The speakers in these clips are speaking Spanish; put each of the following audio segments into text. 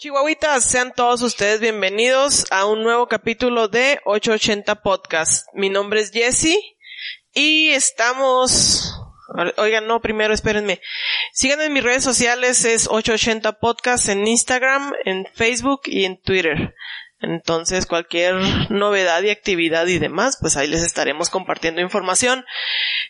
Chihuahuitas, sean todos ustedes bienvenidos a un nuevo capítulo de 880 Podcast. Mi nombre es Jesse y estamos... Oigan, no, primero espérenme. Síganme en mis redes sociales, es 880 Podcast en Instagram, en Facebook y en Twitter. Entonces, cualquier novedad y actividad y demás, pues ahí les estaremos compartiendo información.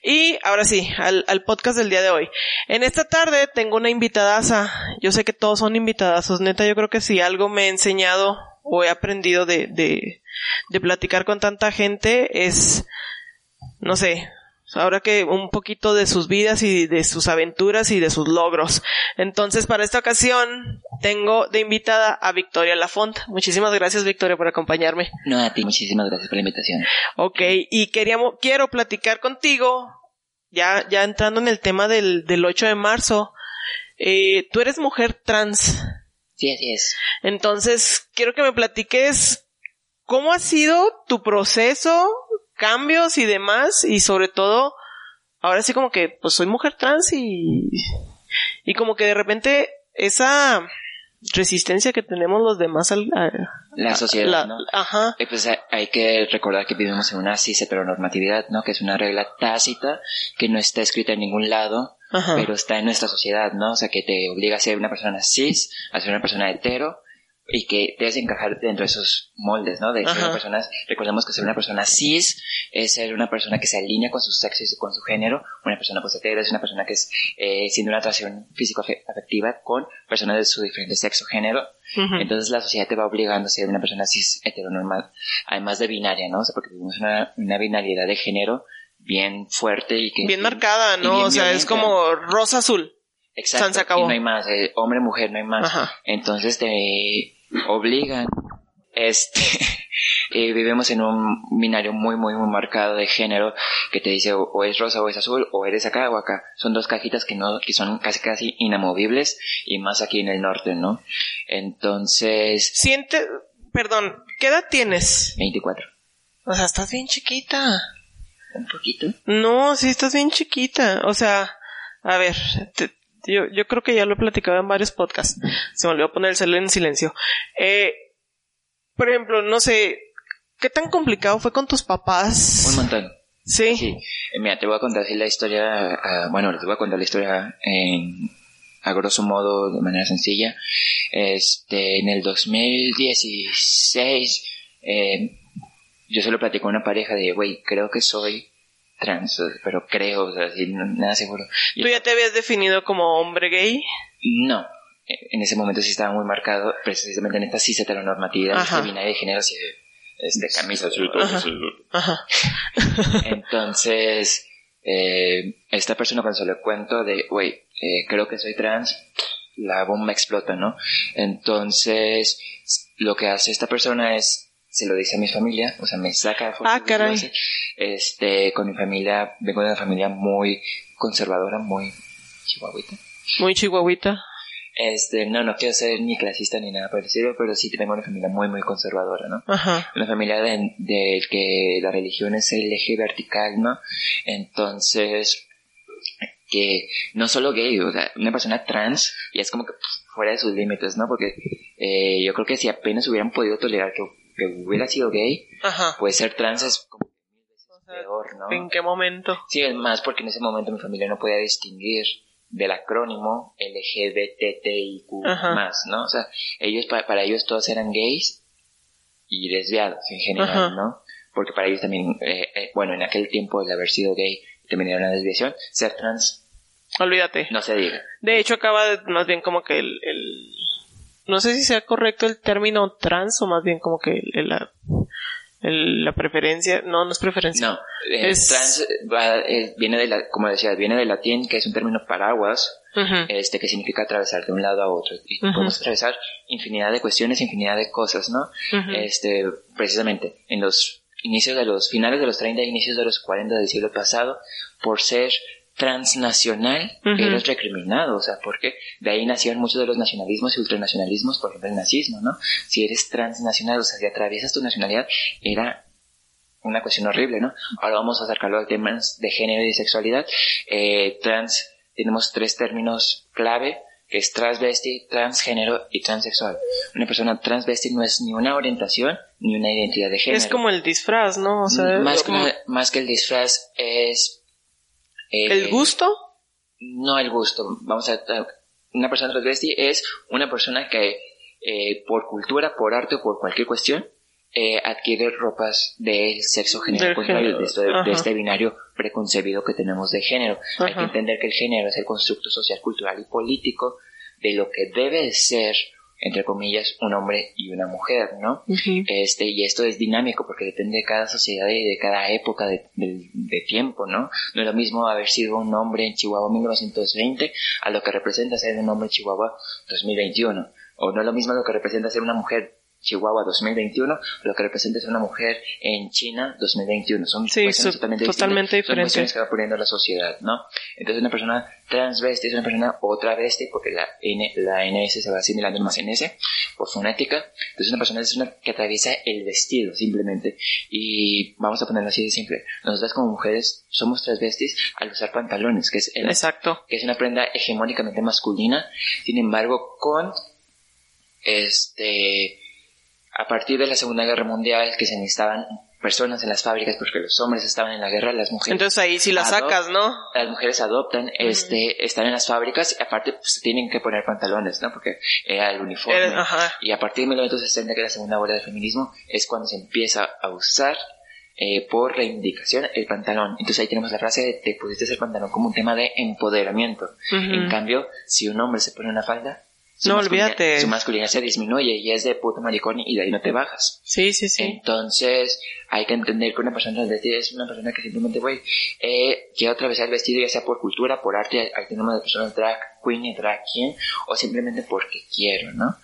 Y ahora sí, al, al podcast del día de hoy. En esta tarde tengo una invitadaza. Yo sé que todos son invitadazos. Neta, yo creo que si algo me he enseñado o he aprendido de, de, de platicar con tanta gente es, no sé, ahora que un poquito de sus vidas y de sus aventuras y de sus logros. Entonces, para esta ocasión, tengo de invitada a Victoria Lafont. Muchísimas gracias, Victoria, por acompañarme. No, a ti, muchísimas gracias por la invitación. Ok, y queríamos, quiero platicar contigo, ya, ya entrando en el tema del, del 8 de marzo. Eh, tú eres mujer trans. Sí, así es. Entonces, quiero que me platiques cómo ha sido tu proceso cambios y demás y sobre todo ahora sí como que pues soy mujer trans y y como que de repente esa resistencia que tenemos los demás al a, la sociedad la, ¿no? ajá. Eh, pues hay que recordar que vivimos en una cis heteronormatividad no que es una regla tácita que no está escrita en ningún lado ajá. pero está en nuestra sociedad no o sea que te obliga a ser una persona cis a ser una persona hetero y que debes encajar dentro de esos moldes, ¿no? De ser Ajá. una persona, recordemos que ser una persona cis es ser una persona que se alinea con su sexo y con su género, una persona hetero es una persona que es, eh, siendo una atracción físico-afectiva con personas de su diferente sexo, género, entonces la sociedad te va obligando a ser una persona cis heteronormal, además de binaria, ¿no? O sea, porque vivimos una, una binariedad de género bien fuerte y que... bien marcada no bien o sea es violenta. como rosa azul Exacto, se acabó. y no hay más, eh, hombre, mujer, no hay más. Ajá. Entonces te obligan, este, eh, vivimos en un binario muy, muy, muy marcado de género que te dice o, o es rosa o es azul, o eres acá o acá. Son dos cajitas que no, que son casi, casi inamovibles y más aquí en el norte, ¿no? Entonces, siente perdón qué edad tienes 24. o sea estás bien chiquita Un poquito. No, sí estás bien chiquita. O sea, a ver, te- yo, yo creo que ya lo he platicado en varios podcasts. Se me olvidó poner el celular en silencio. Eh, por ejemplo, no sé, ¿qué tan complicado fue con tus Un papás? montón. Sí. Sí, eh, mira, te voy a contar la historia, ah, bueno, te voy a contar la historia en, a grosso modo, de manera sencilla. Este, en el 2016, eh, yo solo platicé con una pareja de, güey, creo que soy trans, pero creo, o sea, así, no- nada seguro. ¿Tú ya te habías definido como hombre gay? no, en ese momento sí estaba muy marcado, precisamente en esta cis heteronormatividad, Ajá. este binario de género, así de, este, camisa Ajá. Ajá. Entonces, eh, esta persona cuando se le cuento de, güey, eh, creo que soy trans, la bomba explota, ¿no? Entonces, lo que hace esta persona es, se lo dice a mi familia, o sea, me saca Ah, y lo caray. Este, con mi familia, vengo de una familia muy conservadora, muy chihuahuita. Muy chihuahuita. Este, no, no quiero ser ni clasista ni nada estilo, pero sí vengo de una familia muy, muy conservadora, ¿no? Ajá. una familia de, de que la religión es el eje vertical, ¿no? Entonces, que no solo gay, o sea, una persona trans, y es como que pff, fuera de sus límites, ¿no? Porque eh, yo creo que si apenas hubieran podido tolerar que, que hubiera sido gay, Ajá. pues ser trans es como peor, ¿no? ¿En qué momento? Sí, es más porque en ese momento mi familia no podía distinguir del acrónimo LGBTIQ más, ¿no? O sea, ellos, pa- para ellos todos eran gays y desviados en general, ¿no? Porque para ellos también, eh, eh, bueno, en aquel tiempo el haber sido gay también era una desviación, ser trans Olvídate. no se diga. De hecho, acaba de- más bien como que el, el- No sé si sea correcto el término trans o más bien como que el- la, el- la preferencia... No, no es preferencia. No, eh, Es- trans va- eh, viene de la, como decía, viene del latín, que es un término paraguas, este, que significa atravesar de un lado a otro. Y podemos atravesar infinidad de cuestiones, infinidad de cosas, ¿no? Este, precisamente, en los inicios de los, finales de los 30, inicios de los 40 del siglo pasado, por ser transnacional, eres recriminado, o sea, porque de ahí nacieron muchos de los nacionalismos y ultranacionalismos, por ejemplo el nazismo, ¿no? Si eres transnacional, o sea, si atraviesas tu nacionalidad, era una cuestión horrible, ¿no? Ahora vamos a acercarlo a temas de género y sexualidad. Eh, trans, tenemos tres términos clave, que es transvesti, transgénero y transexual. Una persona transvesti no es ni una orientación ni una identidad de género. Es como el disfraz, ¿no? O sea, más, como- que, más que el disfraz es... eh, ¿El gusto? no el gusto. Vamos a una persona transvesti es una persona que eh, por cultura, por arte o por cualquier cuestión eh, adquiere ropas del sexo contrario, género, de, esto- de ajá. este binario preconcebido que tenemos de género. Hay que entender que el género es el constructo social, cultural y político de lo que debe de ser, entre comillas, un hombre y una mujer, ¿no? Este, y esto es dinámico porque depende de cada sociedad y de cada época de, de- de tiempo, ¿no? No es lo mismo haber sido un hombre en Chihuahua en 1920 a lo que representa ser un hombre en Chihuahua 2021. O no es lo mismo lo que representa ser una mujer Chihuahua 2021 a lo que representa ser una mujer en China 2021. Son Sí, cuestiones totalmente, totalmente distintas. Son diferentes. cuestiones que va poniendo la sociedad, ¿no? Entonces una persona transvesti es una persona o travesti porque la N, la NS se va asimilando más en S por fonética. Entonces una persona es una que atraviesa el vestido simplemente. Y vamos a ponerlo así de simple. Nosotras como mujeres somos transvestis al usar pantalones, que es, el- Exacto. que es una prenda hegemónicamente masculina. Sin embargo, con este a partir de la Segunda Guerra Mundial que se necesitaban personas en las fábricas porque los hombres estaban en la guerra, las mujeres Entonces ahí sí la Adop- sacas, ¿no? las mujeres adoptan, este, están en las fábricas y aparte pues, tienen que poner pantalones, ¿no? Porque era el uniforme. Era- ajá. Y a partir de 1960, que es la segunda ola del feminismo, es cuando se empieza a usar eh, por reivindicación el pantalón. Entonces ahí tenemos la frase de te pusiste el pantalón como un tema de empoderamiento. En cambio, si un hombre se pone una falda, su No, olvídate. Su masculinidad se disminuye y es de puto maricón y de ahí no te bajas. Sí, sí, sí. Entonces, hay que entender que una persona transvestida es una persona que simplemente, güey, eh, quiere atravesar el vestido, ya sea por cultura, por arte, hay tenemos de personas drag queen y drag king, o simplemente porque quiero, ¿no?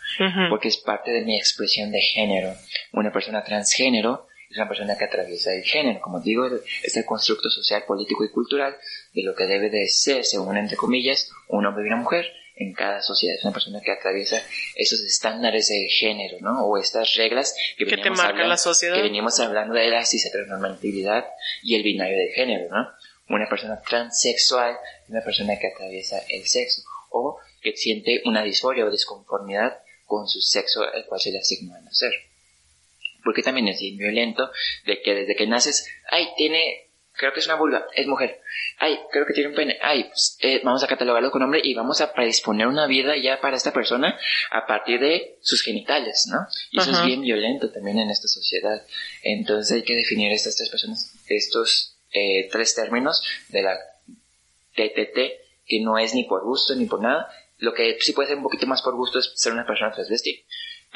Porque es parte de mi expresión de género. Una persona transgénero es una persona que atraviesa el género. Como digo, es el constructo social, político y cultural de lo que debe de ser, según entre comillas, un hombre y una mujer en cada sociedad. Es una persona que atraviesa esos estándares de género, ¿no? O estas reglas que, Que marca hablando- la sociedad. Que veníamos hablando de la cisheteronormatividad y el binario de género, ¿no? Una persona transexual es una persona que atraviesa el sexo o que siente una disforia o disconformidad con su sexo al cual se le asignó a nacer. Porque también es violento de que desde que naces, ay, tiene, creo que es una vulva, es mujer, ay, creo que tiene un pene, ay, pues, eh, vamos a catalogarlo con hombre y vamos a predisponer una vida ya para esta persona a partir de sus genitales, ¿no? Y eso es bien violento también en esta sociedad. Entonces hay que definir estas tres personas, estos eh, tres términos de la TTT, que no es ni por gusto ni por nada. Lo que sí puede ser un poquito más por gusto es ser una persona transvesti.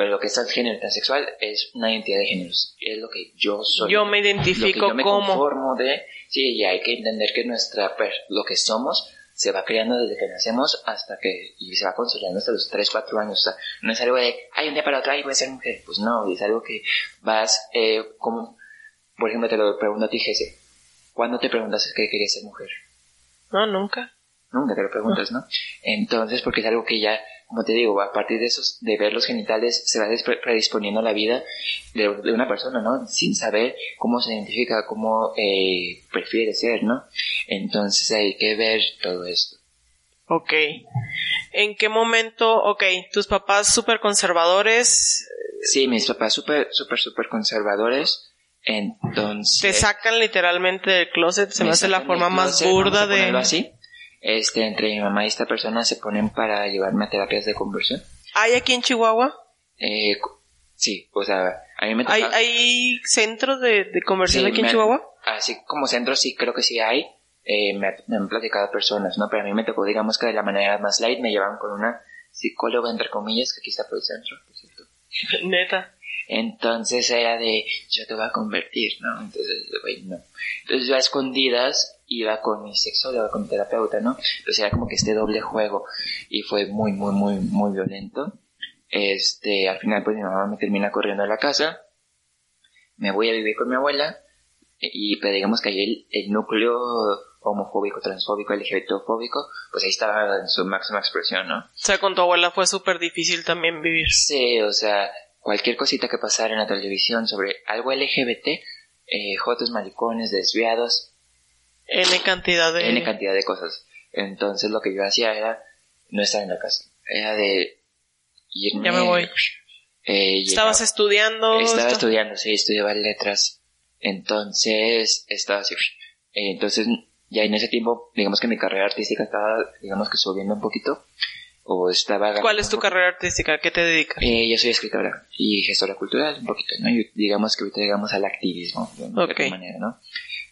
Pero lo que es transgénero y transexual es una identidad de géneros. Es lo que yo soy. Yo me lo que identifico yo me conformo de... Sí, y hay que entender que nuestra lo que somos se va creando desde que nacemos hasta que... Y se va consolidando hasta los 3, 4 años. O sea, no es algo de... Ay, un día para otro, ay, voy a ser mujer. Pues no, es algo que vas... Eh, como... Por ejemplo, te lo pregunto a ti, Jesse. ¿Cuándo te preguntaste que querías ser mujer? No, nunca. Nunca te lo preguntas, ¿no? Entonces, porque es algo que ya, como te digo, a partir de esos, de ver los genitales, se va predisponiendo la vida de, de una persona, ¿no? Sin saber cómo se identifica, cómo eh, prefiere ser, ¿no? Entonces hay que ver todo esto. Ok. ¿En qué momento, ok, tus papás súper conservadores Sí, mis papás súper, súper, súper conservadores, entonces... te sacan literalmente del closet? Se me, hace la forma más burda de... así. Este, entre mi mamá y esta persona se ponen para llevarme a terapias de conversión. ¿Hay aquí en Chihuahua? Eh, Sí, o sea, a mí me ¿Hay, tocaba... hay centros de, de conversión Sí, aquí en me- Chihuahua? Así como centros sí creo que sí hay, eh, me, me han platicado personas, ¿no? Pero a mí me tocó, digamos que de la manera más light, me llevaban con una psicóloga, entre comillas, que aquí está por el centro, por cierto. Neta. Entonces era de, yo te voy a convertir, ¿no? Entonces, güey, no. Entonces yo a escondidas iba con mi sexóloga, con mi terapeuta, ¿no? Entonces era como que este doble juego y fue muy, muy, muy, muy violento. Este, al final pues mi mamá me termina corriendo a la casa, me voy a vivir con mi abuela y pero digamos que ahí el, el núcleo homofóbico, transfóbico, LGBTfóbico, pues ahí estaba en su máxima expresión, ¿no? O sea, con tu abuela fue súper difícil también vivir. Sí, o sea, cualquier cosita que pasara en la televisión sobre algo LGBT, eh, jotos, maricones, desviados, N cantidad de... N cantidad de cosas. Entonces lo que yo hacía era no estar en la casa. Era de irme... Ya me voy. Eh, ¿Estabas llegaba- estudiando? Estaba Esta- estudiando, sí, estudiaba letras. Entonces, estaba así. eh, entonces, ya en ese tiempo, digamos que mi carrera artística estaba, digamos que subiendo un poquito. O estaba... ¿Cuál es tu carrera artística? ¿A qué te dedicas? eh, yo soy escritora y gestora cultural, un poquito, ¿no? Y digamos que ahorita llegamos al activismo, de, de Ok. alguna manera, ¿no?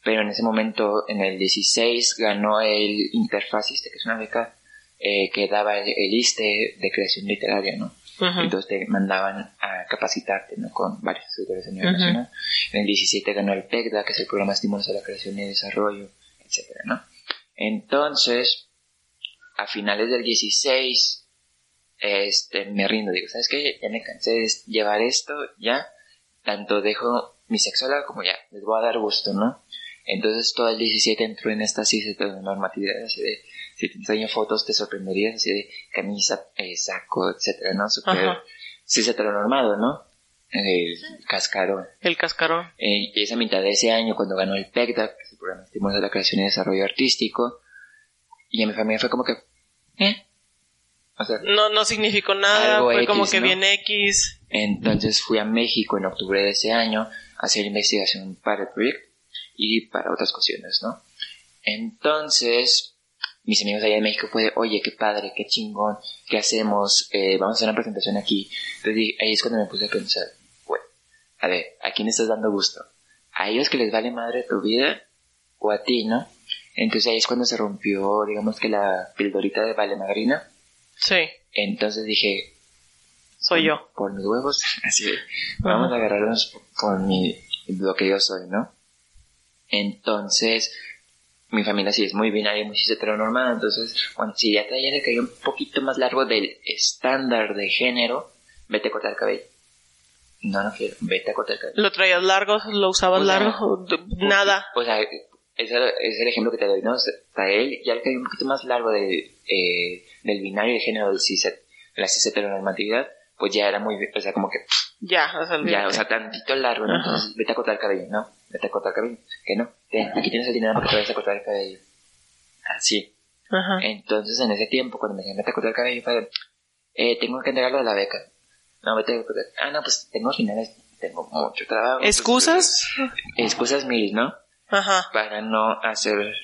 Pero en ese momento, en el 16, ganó el Interfaciste, que es una beca eh, que daba el, el ISTE de creación literaria, ¿no? Entonces te mandaban a capacitarte, ¿no? Con varios escritores a nivel nacional. En el 17 ganó el PECDA, que es el Programa de Estímulos a la Creación y Desarrollo, etcétera, ¿no? Entonces, a finales del 16, este, me rindo, digo, ¿sabes qué? Ya me cansé de llevar esto, ya, tanto dejo mi sexualidad como ya, les voy a dar gusto, ¿no? Entonces todo el 17 entró en esta normatividad, así de, si te enseño fotos te sorprenderías, así de camisa, eh, saco, etcétera, ¿no? Super Ajá. cis heteronormado, ¿no? El cascarón. El cascarón. Eh, y esa mitad de ese año, cuando ganó el PECDA, que es el Programa de Estímulos de la Creación y Desarrollo Artístico, y en mi familia fue como que, ¿eh? O sea, No, no significó nada, fue como X, que ¿no? bien X. entonces fui a México en octubre de ese año a hacer investigación para el proyecto y para otras cuestiones, ¿no? Entonces, mis amigos allá en México fue de, oye, qué padre, qué chingón, ¿qué hacemos? Eh, vamos a hacer una presentación aquí. Entonces ahí es cuando me puse a pensar, güey, a ver, ¿a quién estás dando gusto? ¿A ellos que les vale madre tu vida? ¿O a ti, no? Entonces ahí es cuando se rompió, digamos que la pildorita de Vale Madrina. Sí, Entonces dije, soy yo. por mis huevos, así de, vamos a agarrarnos por, por mi, lo que yo soy, ¿no? Entonces, mi familia sí es muy binaria, muy heteronormada, entonces, bueno, si ya traía el cabello un poquito más largo del estándar de género, vete a cortar el cabello. No, no quiero, vete a cortar el cabello. ¿Lo traías largo? ¿Lo usabas O sea, largo? Nada. O sea, ese es el ejemplo que te doy, ¿no? O sea, ya el cabello un poquito más largo de, eh, del binario de género del cis, de la cis heteronormatividad, pues ya era muy, o sea, como que Ya, o sea, Ya, o sea, tantito largo, ¿no? Entonces, vete a cortar el cabello, ¿no? Vete a cortar el cabello. Que no, ten, aquí tienes el dinero para que te vayas a cortar el cabello. Así. Ajá. Entonces, en ese tiempo, cuando me dijeron, vete a cortar el cabello, fue, eh, tengo que entregarlo de la beca. No, vete a cortar. Ah, no, pues tengo finales, tengo mucho trabajo. ¿Excusas? Entonces, excusas mil, ¿no? Ajá. Para no hacer,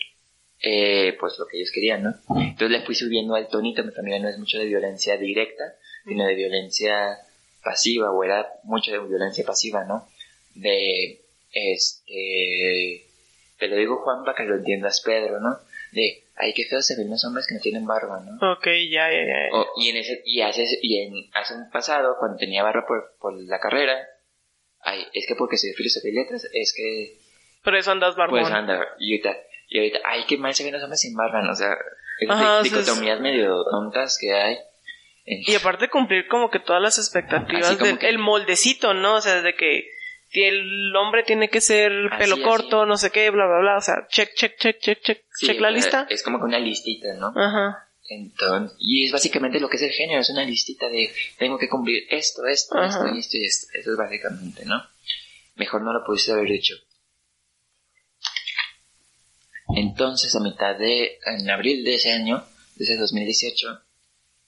eh, pues lo que ellos querían, ¿no? Entonces le fui subiendo al tonito, mi familia no es mucho de violencia directa, sino de violencia pasiva, o era mucho de violencia pasiva, ¿no? De, este, te lo digo Juan para que lo entiendas Pedro, ¿no? De, ay, qué feo se ven los hombres que no tienen barba, ¿no? Ok, ya, ya, ya. O- y en ese, y hace, y en, hace un pasado, cuando tenía barba por, por la carrera, ay, es que porque soy filosofía y letras, es que, Por eso andas barbón. pues anda, y ahorita, y ahorita, ay, qué mal se ven los hombres sin barba, ¿no? O sea, esas Ajá, di- o sea, es- dicotomías medio tontas que hay. Y aparte cumplir como que todas las expectativas del que- el moldecito, ¿no? O sea, de que el hombre tiene que ser Así, pelo así. corto, no sé qué, bla, bla, bla. O sea, check, check, check, check, check, sí, check la sea, lista. Es como que una listita, ¿no? Ajá. Entonces, y es básicamente lo que es el género, es una listita de tengo que cumplir esto, esto, Ajá. esto, y esto y esto. Eso es básicamente, ¿no? Mejor no lo pudiste haber dicho. Entonces, a mitad de, en abril de ese año, de ese 2018,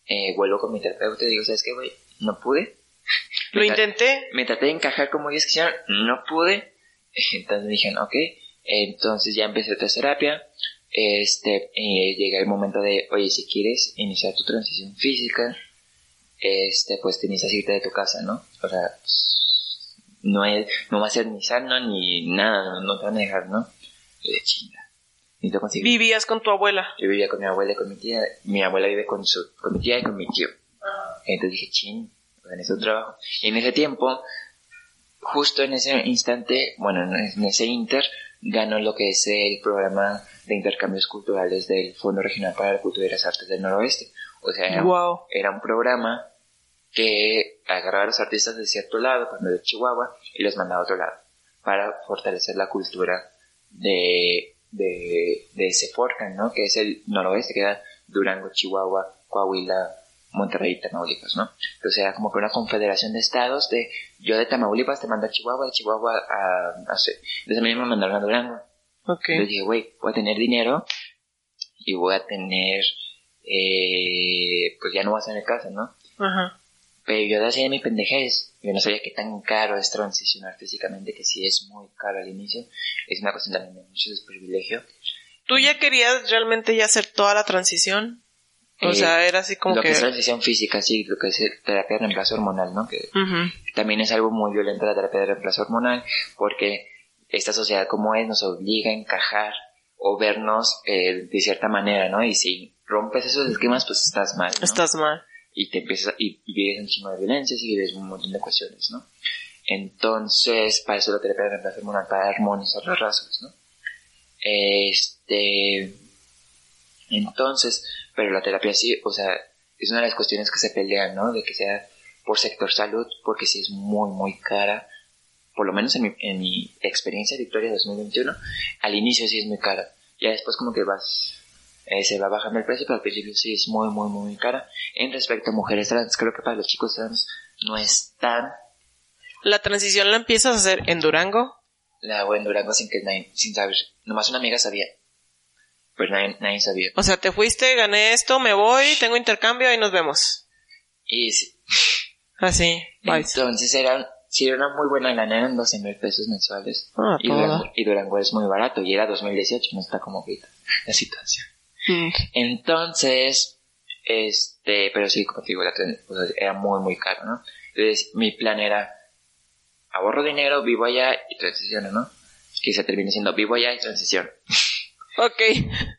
eh, vuelvo con mi terapeuta y digo, ¿sabes qué, güey? No pude. Lo Me intenté. Me traté de encajar como ellos quisieron, no pude. Entonces dijeron, ok, entonces ya empecé otra terapia. Este, eh, llega el momento de, oye, si quieres iniciar tu transición física, este, pues te necesitas irte de tu casa, ¿no? O sea, no es, no va a ser ni sano ni nada, no, te van a dejar, ¿no? De chinga. ¿Vivías con tu abuela? Yo vivía con mi abuela y con mi tía. Mi abuela vive con su, con mi tía y con mi tío. Entonces dije, ching, en ese trabajo. Y en ese tiempo, justo en ese instante, bueno, en ese inter, ganó lo que es el programa de intercambios culturales del Fondo Regional para la Cultura y las Artes del Noroeste. O sea, era, era un programa que agarraba a los artistas de cierto lado, cuando de Chihuahua, y los mandaba a otro lado, para fortalecer la cultura de, de, de ese Forcan, ¿no? Que es el noroeste, que era Durango, Chihuahua, Coahuila, Monterrey y Tamaulipas, ¿no? Entonces era como que una confederación de estados de yo de Tamaulipas te mando a Chihuahua, de Chihuahua a, a, entonces a mí me mandaron a Durango. Ok. Entonces dije, güey, voy a tener dinero y voy a tener, eh, pues ya no voy a en casa, ¿no? Ajá. Pero yo hacía mi pendejez. Yo no sabía qué tan caro es transicionar físicamente, que si es muy caro al inicio. Es una cuestión también de mucho desprivilegio. ¿Tú ya querías realmente ya hacer toda la transición? O sea, era así como lo que... Que es transición física, sí, lo que es terapia de reemplazo hormonal, ¿no? Que también es algo muy violento la terapia de reemplazo hormonal, porque esta sociedad como es nos obliga a encajar o vernos eh, de cierta manera, ¿no? Y si rompes esos esquemas, pues estás mal. ¿no? Estás mal. Y te empiezas, y, vives encima de violencia y vives un montón de cuestiones, ¿no? Entonces, para eso la terapia de hormonal, para armonizar las razas, ¿no? Este, entonces, pero la terapia sí, o sea, es una de las cuestiones que se pelean, ¿no? De que sea por sector salud, porque sí es muy, muy cara. Por lo menos en mi, en mi experiencia de Victoria 2021, al inicio sí es muy cara. Ya después como que vas, eh, se va bajando el precio, pero al principio sí es muy, muy, muy cara. En respecto a mujeres trans, creo que para los chicos trans no es tan... ¿La transición la empiezas a hacer en Durango? La hago en Durango sin que nadie, sin saber. Nomás una amiga sabía. Pero nadie, sabía. O sea, te fuiste, gané esto, me voy, tengo intercambio, y nos vemos. Y sí. Así, ah, Entonces era, sí era una muy buena lana, eran 12 mil pesos mensuales. Ah, y, Durango, y, Durango, es muy barato, y era 2018, no está como ahorita la situación. Mm. Entonces, este, pero sí, como te digo, era muy, muy caro, ¿no? Entonces, mi plan era, ahorro dinero, vivo allá y transiciono, ¿no? Que se termine siendo vivo allá y transición. Ok.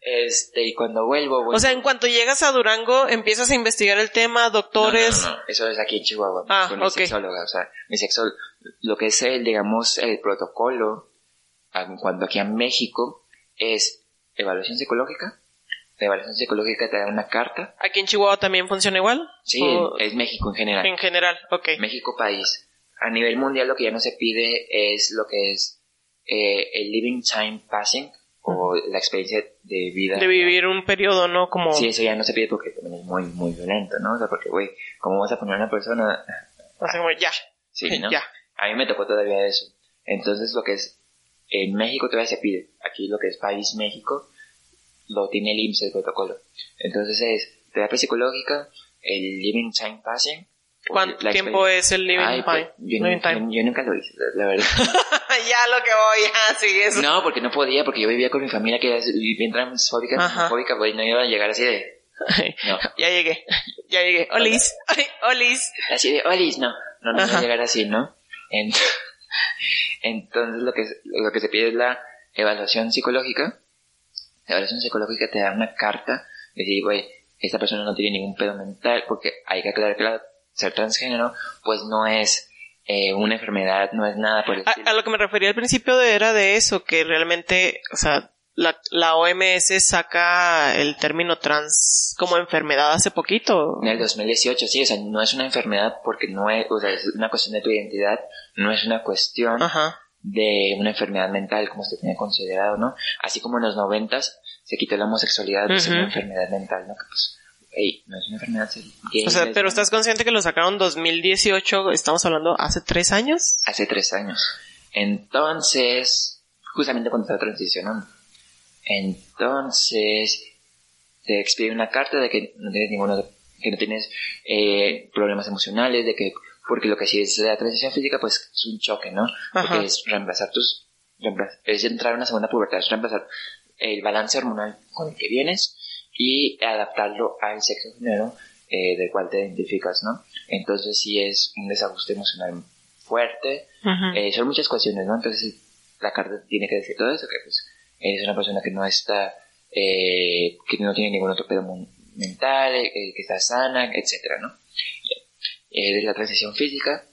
Este, y cuando vuelvo, O sea, en cuanto llegas a Durango, empiezas a investigar el tema, doctores. No, no, no, eso es aquí en Chihuahua. Ah, con mi sexóloga, o sea, mi sexóloga, lo que es el, digamos, el protocolo, cuando aquí en México, es evaluación psicológica. La evaluación psicológica te da una carta. ¿Aquí en Chihuahua también funciona igual? Sí, es México en general. En general, ok. México país. A nivel mundial lo que ya no se pide es lo que es eh, el living time passing, o la experiencia de vida. De vivir un periodo, ¿no? Como... Sí, eso ya no se pide porque también es muy, muy violento, ¿no? O sea, porque, güey, ¿cómo vas a poner a una persona? Así como, ya. Sí, ¿no? Ya. A mí me tocó todavía eso. Entonces, lo que es, en México todavía se pide. Aquí lo que es país México, lo tiene el IMSS el protocolo. Entonces es terapia psicológica, el living time passing, ¿Cuánto tiempo es el living, pues, time? Yo, nunca lo hice, la, verdad. ya lo que voy, así es. No, porque no podía, porque yo vivía con mi familia que era bien transfóbica, fóbica, pues no iba a llegar así de... No. ya llegué, ya llegué. Olis, olis. Así de, olis, no, no, no iba a llegar así, ¿no? Entonces lo que, lo que se pide es la evaluación psicológica. La evaluación psicológica te da una carta, de decir, güey, esta persona no tiene ningún pedo mental, porque hay que aclarar que la ser transgénero, pues no es eh, una enfermedad, no es nada por el a, a, lo que me refería al principio de, era de eso, que realmente, o sea, la, la OMS saca el término trans como enfermedad hace poquito. En el 2018, sí, o sea, no es una enfermedad porque no es, o sea, es una cuestión de tu identidad, no es una cuestión de una enfermedad mental como se tiene considerado, ¿no? Así como en los noventas se quitó la homosexualidad, de una enfermedad mental, ¿no? Que pues no es una enfermedad O sea, pero estás consciente que lo sacaron 2018, estamos hablando hace tres años. Hace tres años. Entonces, justamente cuando estaba transicionando. Entonces, te expide una carta de que no tienes ninguno, que no tienes eh, problemas emocionales, de que, porque lo que sí es la transición física, pues es un choque, ¿no? Porque es reemplazar tus, es entrar en una segunda pubertad, es reemplazar el balance hormonal con el que vienes y adaptarlo al sexo género eh, del cual te identificas, ¿no? Entonces sí es un desajuste emocional fuerte. Eh, son muchas cuestiones, ¿no? Entonces la carta tiene que decir todo eso, que pues eres una persona que no está, eh, que no tiene ningún otro pedo mental, eh, que está sana, etcétera, ¿no? De la transición física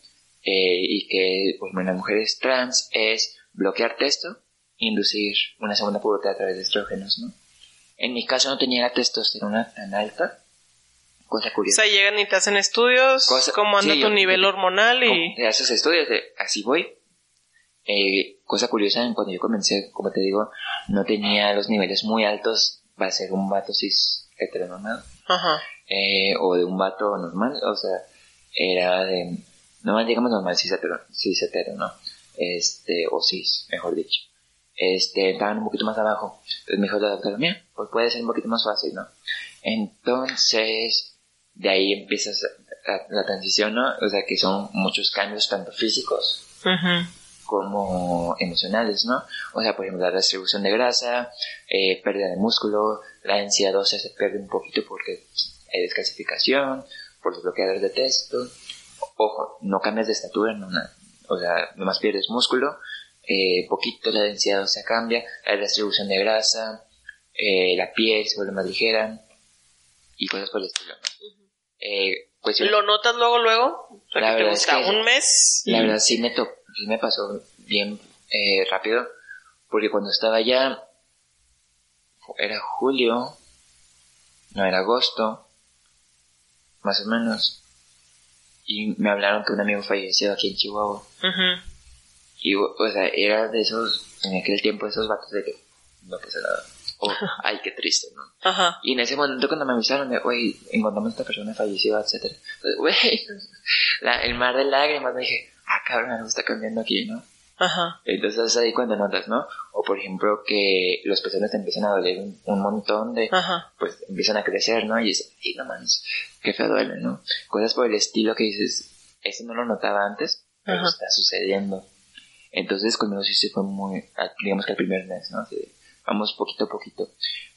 y que, pues bueno, las mujeres trans es bloquear esto, inducir una segunda pubertad a través de estrógenos, ¿no? En mi caso no tenía la testosterona tan alta, cosa curiosa. O sea, llegan y te hacen estudios, cómo anda tu nivel hormonal y... Te haces estudios, de, así voy. Eh, cosa curiosa, cuando yo comencé, como te digo, no tenía los niveles muy altos para ser un vato cis. Ajá. Eh, o de un vato normal, o sea, era de, no más digamos normal cis hetero, cis hetero, ¿no? Este, o cis, mejor dicho. Este, estaban un poquito más abajo. Entonces me dijo la doctora, pues puede ser un poquito más fácil, ¿no? Entonces, de ahí empiezas la, transición, ¿no? O sea, que son muchos cambios tanto físicos como emocionales, ¿no? O sea, por ejemplo, la distribución de grasa, eh, pérdida de músculo, la densidad ósea se pierde un poquito porque hay descalcificación, por los bloqueadores de texto. Ojo, no cambias de estatura, no. O sea, nomás pierdes músculo, eh, poquito la densidad ósea cambia, la distribución de grasa, eh, la piel se vuelve más ligera y cosas por el estilo. ¿no? Eh, pues ¿Lo notas luego, luego? la verdad es que un mes. La verdad sí me, sí me pasó bien rápido, porque cuando estaba allá, era julio, no era agosto, más o menos, y me hablaron que un amigo falleció aquí en Chihuahua. Y, o sea, era de esos, en aquel tiempo, esos vatos de que no pasa nada ay, qué triste, ¿no? Ajá. Y en ese momento cuando me avisaron de, güey, encontramos a esta persona fallecida, etcétera, pues, güey, el mar de lágrimas, me dije, ah, cabrón, algo está cambiando aquí, ¿no? Ajá. Entonces ahí cuando notas, ¿no? O por ejemplo que los pezones te empiezan a doler un, montón de, Ajá. pues empiezan a crecer, ¿no? Y es, y no mames, qué feo duele, ¿no? Cosas por el estilo que dices, eso no lo notaba antes, pero está sucediendo. Entonces conmigo sí se fue muy, digamos que el primer mes, ¿no? vamos poquito a poquito.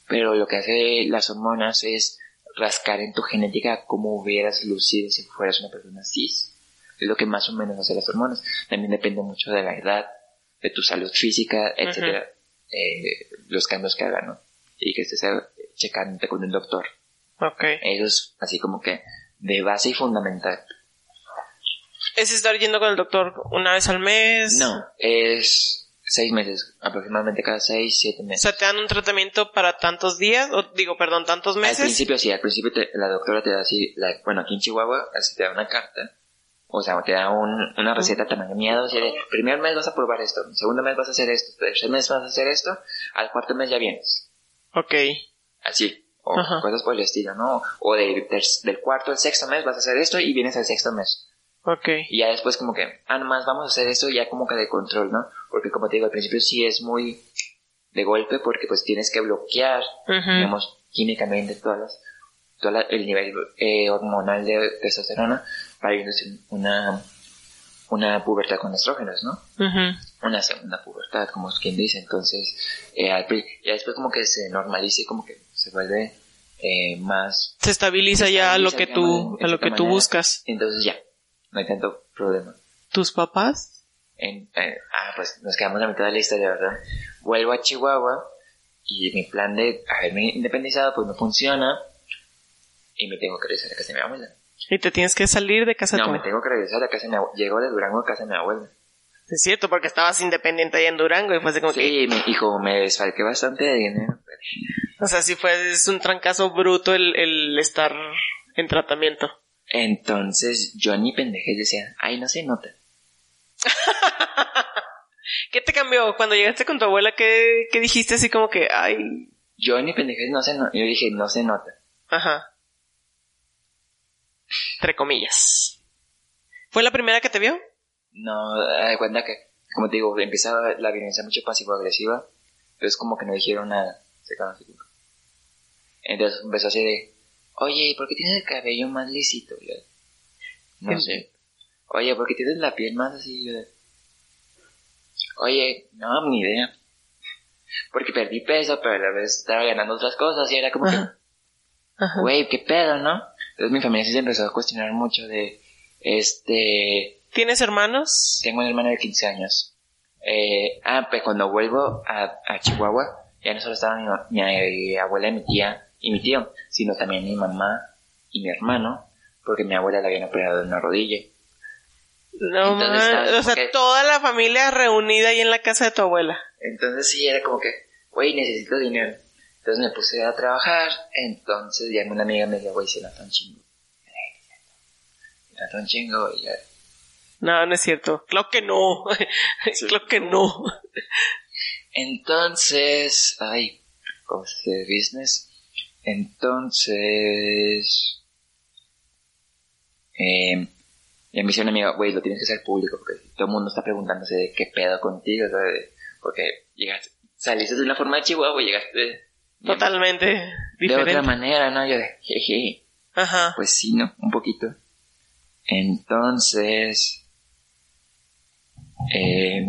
Pero lo que hace las hormonas es rascar en tu genética como hubieras lucido si fueras una persona cis. Es lo que más o menos hace las hormonas. También depende mucho de la edad, de tu salud física, etcétera, eh, los cambios que hagan, ¿no? Y que estés checando con un doctor. Ok. Eso es así como que de base y fundamental. ¿Es estar yendo con el doctor una vez al mes? No, es seis meses, aproximadamente cada seis, siete meses. O sea, te dan un tratamiento para tantos días, o digo, perdón, tantos meses. Al principio sí, al principio la doctora te da así, bueno, aquí en Chihuahua, así te da una carta, o sea, te da un, una receta tamaño miedo, así de, primer mes vas a probar esto, segundo mes vas a hacer esto, tercer mes vas a hacer esto, al cuarto mes ya vienes. Ok. Así, o cosas por el estilo, ¿no? O del cuarto al sexto mes vas a hacer esto y vienes al sexto mes. Y ya después como que, ah, nomás vamos a hacer esto ya como que de control, ¿no? Porque como te digo, al principio sí es muy de golpe porque pues tienes que bloquear, digamos, químicamente todas las, todo el nivel eh, hormonal de testosterona ir una, una pubertad con estrógenos, ¿no? Una segunda pubertad, como quien dice. Entonces, eh, ya después como que se normalice, como que se vuelve eh, más... Se estabiliza, ya a lo que tú, a lo que tú buscas. Entonces ya, no hay tanto problema. ¿Tus papás? En, eh, ah, pues nos quedamos a mitad de la historia, ¿verdad? Vuelvo a Chihuahua y mi plan de haberme independizado pues no funciona y me tengo que regresar a casa de mi abuela. ¿Y te tienes que salir de casa de No, me tengo que regresar a casa de mi abuela. Llego de Durango a casa de mi abuela. Es cierto, porque estabas independiente ahí en Durango y fue así como sí, que... Sí, hijo, me desfalqué bastante de dinero. O sea, sí fue es un trancazo bruto el, el estar en tratamiento. Entonces yo ni pendejez decía, ay, no se nota. ¿Qué te cambió cuando llegaste con tu abuela? ¿Qué, qué dijiste así como que, ay? Yo ni pendejez no se nota. Yo dije, no se nota. Ajá. Entre comillas. ¿Fue la primera que te vio? No, de cuenta que, como te digo, empezaba la violencia mucho pasivo-agresiva. Entonces como que no dijeron nada. Se así. Entonces empezó así de, Oye, ¿por qué tienes el cabello más lisito? no sé. Oye, ¿por qué tienes la piel más así? Yo, Oye, no, ni idea. Porque perdí peso, pero a la vez estaba ganando otras cosas y era como que, güey, qué pedo, ¿no? Entonces mi familia sí se empezó a cuestionar mucho de, Este, ¿Tienes hermanos? tengo una hermana de 15 años. Eh, ah, pues cuando vuelvo a, a Chihuahua, ya no solo estaba mi, mi, eh, abuela y mi tía y mi tío, sino también mi mamá y mi hermano, porque mi abuela le habían operado de una rodilla. No, Entonces. ¿sabes O sea, qué? toda la familia reunida ahí en la casa de tu abuela. Entonces sí, era como que, güey, necesito dinero. Entonces me puse a trabajar, entonces ya una amiga me dijo, güey, se nota un chingo. Se nota un chingo, y ya. No, no es cierto. Claro que no. claro que no. Entonces, ay, cosas de business. Entonces, eh, ya me hizo una amiga, güey, lo tienes que hacer público porque todo el mundo está preguntándose de qué pedo contigo, ¿sabes? Porque llegaste, saliste de una forma de Chihuahua, llegaste Totalmente de otra manera, ¿no? Yo de, jeje, Ajá. pues sí, ¿no? Un poquito. Entonces, eh,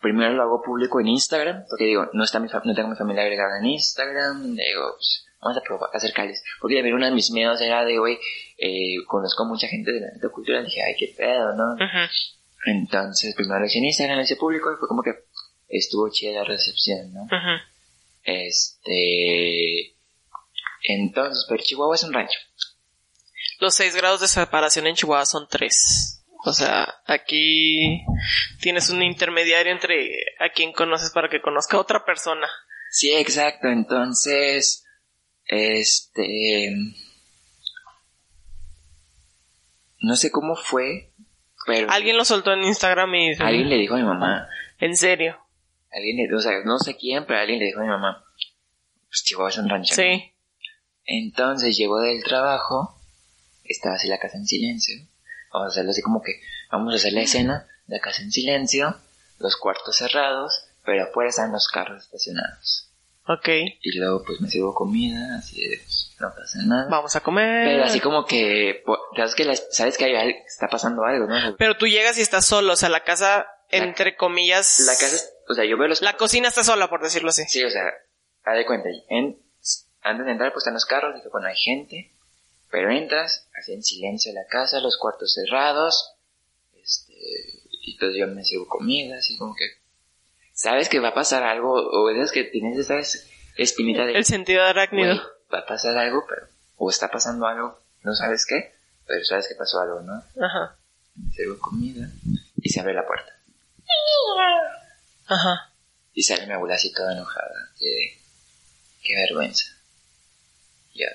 primero lo hago público en Instagram, porque digo, no está mi no tengo mi familia agregada en Instagram, digo, pues, vamos a probar, acercarles. Porque también uno de mis miedos era de, güey, eh, conozco a mucha gente de la neta cultural, dije, ay, qué pedo, ¿no? Entonces, primero lo hice en Instagram, lo hice público, y fue como que estuvo chida la recepción, ¿no? Ujú. Este, entonces, pero Chihuahua es un rancho. Los seis grados de separación en Chihuahua son tres. O sea, aquí tienes un intermediario entre a quien conoces para que conozca a otra persona. Sí, exacto. Entonces, este, no sé cómo fue, pero Alguien lo soltó en Instagram y... alguien le dijo a mi mamá, En serio. Alguien le, o sea, no sé quién, pero alguien le dijo a mi mamá, pues Chihuahua es un rancho. Sí. Entonces llegó del trabajo, estaba así la casa en silencio, vamos a hacerlo así como que, vamos a hacer la escena, la casa en silencio, los cuartos cerrados, pero afuera están los carros estacionados. Ok. Y luego pues me sirvo comida, así de, pues, no pasa nada. Vamos a comer. Pero así como que, po- sabes que, las- sabes que hay está pasando algo, ¿no? Pero tú llegas y estás solo. O sea, la casa, entre comillas... La casa, o sea, yo veo los La cocina está sola, por decirlo así. Sí, o sea, haz de cuenta, en, antes de entrar pues están los carros, y bueno, hay gente, pero entras, así en silencio la casa, los cuartos cerrados, este, y entonces yo me sirvo comida, así como que, sabes que va a pasar algo, o es que tienes esa es- espinita de, El sentido de arácnido. "Güey, va a pasar algo, pero, o está pasando algo, no sabes qué, pero sabes que pasó algo, ¿no? Ajá. Me sirvo comida, y se abre la puerta, Ajá. y sale mi abuela así toda enojada, de, qué vergüenza. Ya,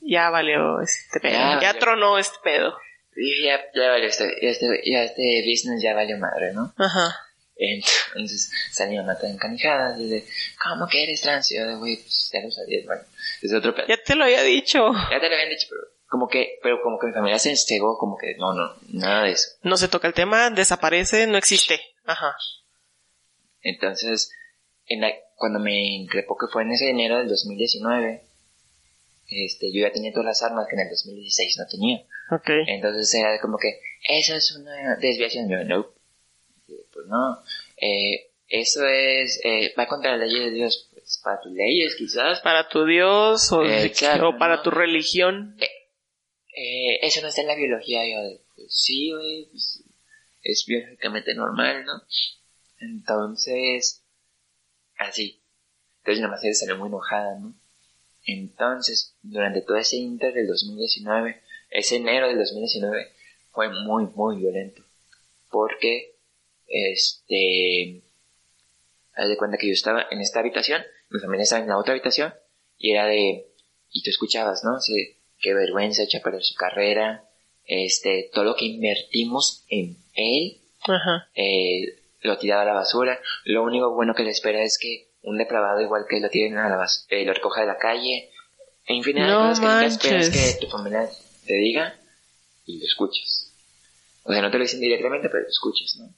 Ya valió este pedo. Ya Ya, tronó este pedo. Ya, ya valió este, ya este, ya este business ya valió madre, ¿no? Ajá. Entonces salió una tan encanijada, de, ¿cómo que eres trans? Y yo de, güey, pues ya lo sabías, bueno, es otro pedo. Ya te lo había dicho. Ya te lo habían dicho, pero como que, pero como que mi familia se cegó, como que, no, no, nada de eso. No se toca el tema, desaparece, no existe. Ajá. Entonces, en la, cuando me increpó que fue en ese enero del 2019, este, yo ya tenía todas las armas que en el 2016 no tenía. Entonces era como que, eso es una desviación. Yo, no. Pues no. Eh, eso es, eh, va contra la ley de Dios. Pues para tus leyes, quizás. Para tu Dios o, o para ¿no? tu religión. Eh, eso no está en la biología. Yo, pues sí, güey, pues, es biológicamente normal, ¿no? Entonces, así. Entonces, nada más ella salió muy enojada, ¿no? Entonces, durante todo ese inter del 2019, ese enero del 2019, fue muy, muy violento. Porque, este, haz de cuenta que yo estaba en esta habitación, mi familia estaba en la otra habitación, y era de, y tú escuchabas, ¿no? Qué vergüenza echa para su carrera, este, todo lo que invertimos en él, Ajá. eh, lo tiraba a la basura. Lo único bueno que le espera es que un depravado igual que lo tiren a la bas eh, lo recoja de la calle. E infinidad No de cosas que nunca esperas que tu familia te diga y lo escuchas. O sea, no te lo dicen directamente, pero lo escuchas, ¿no?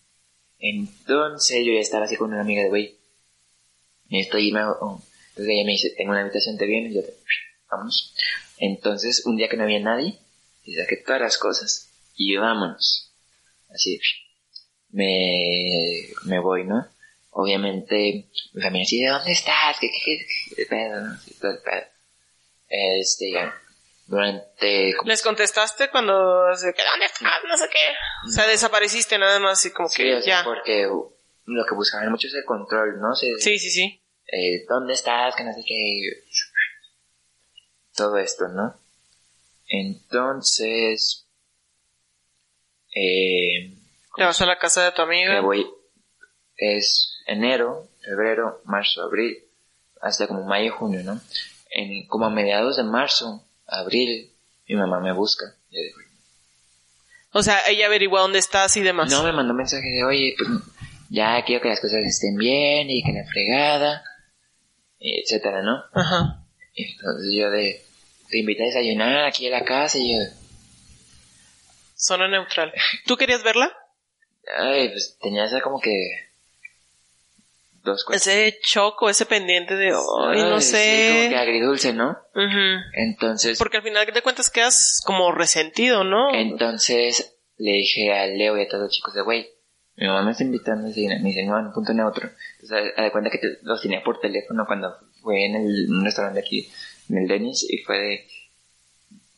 Entonces yo ya estaba así con una amiga de, güey, necesito irme a... oh". Entonces ella me dice, tengo una habitación, ¿te vienes? Y yo, te, vamos. Entonces, un día que no había nadie, y saqué todas las cosas y vámonos. Así, me, me voy, ¿no? Obviamente, mi familia así, ¿de dónde estás? ¿Qué, qué, qué, qué pedo? Así, todo el pedo. Este, ya, durante... ¿Les contestaste cuando se que dónde estás? No sé qué. O sea, desapareciste nada más y como Sí, que o sea, ya. porque lo que buscaban mucho es el control, ¿no? Se- Sí, sí, sí. eh, ¿Dónde estás? Que no sé qué. Todo esto, ¿no? Entonces... Eh, Te vas a la casa de tu amiga. voy... Es enero, febrero, marzo, abril, hasta como mayo, junio, ¿no? En, como a mediados de marzo, abril, mi mamá me busca. Yo digo, O sea, ella averigua dónde estás y demás. No, me mandó un mensaje de, oye, pues ya quiero que las cosas estén bien y que la fregada, etcétera, ¿no? Ajá. Entonces yo de, te invité a desayunar aquí a la casa y yo, Zona neutral. ¿Tú querías verla? Ay, pues tenía esa como que dos cosas. Ese choco, ese pendiente de, ay, no sí, como que sé. agridulce, ¿no? Ujú. Entonces, Porque al final de cuentas quedas como resentido, ¿no? entonces le dije a Leo y a todos los chicos de, güey, mi mamá me está invitando desayunar, me dice, no, en punto neutro. Sea, a de cuenta que te- los tenía por teléfono cuando fue en el un restaurante aquí, en el Denis, y fue de,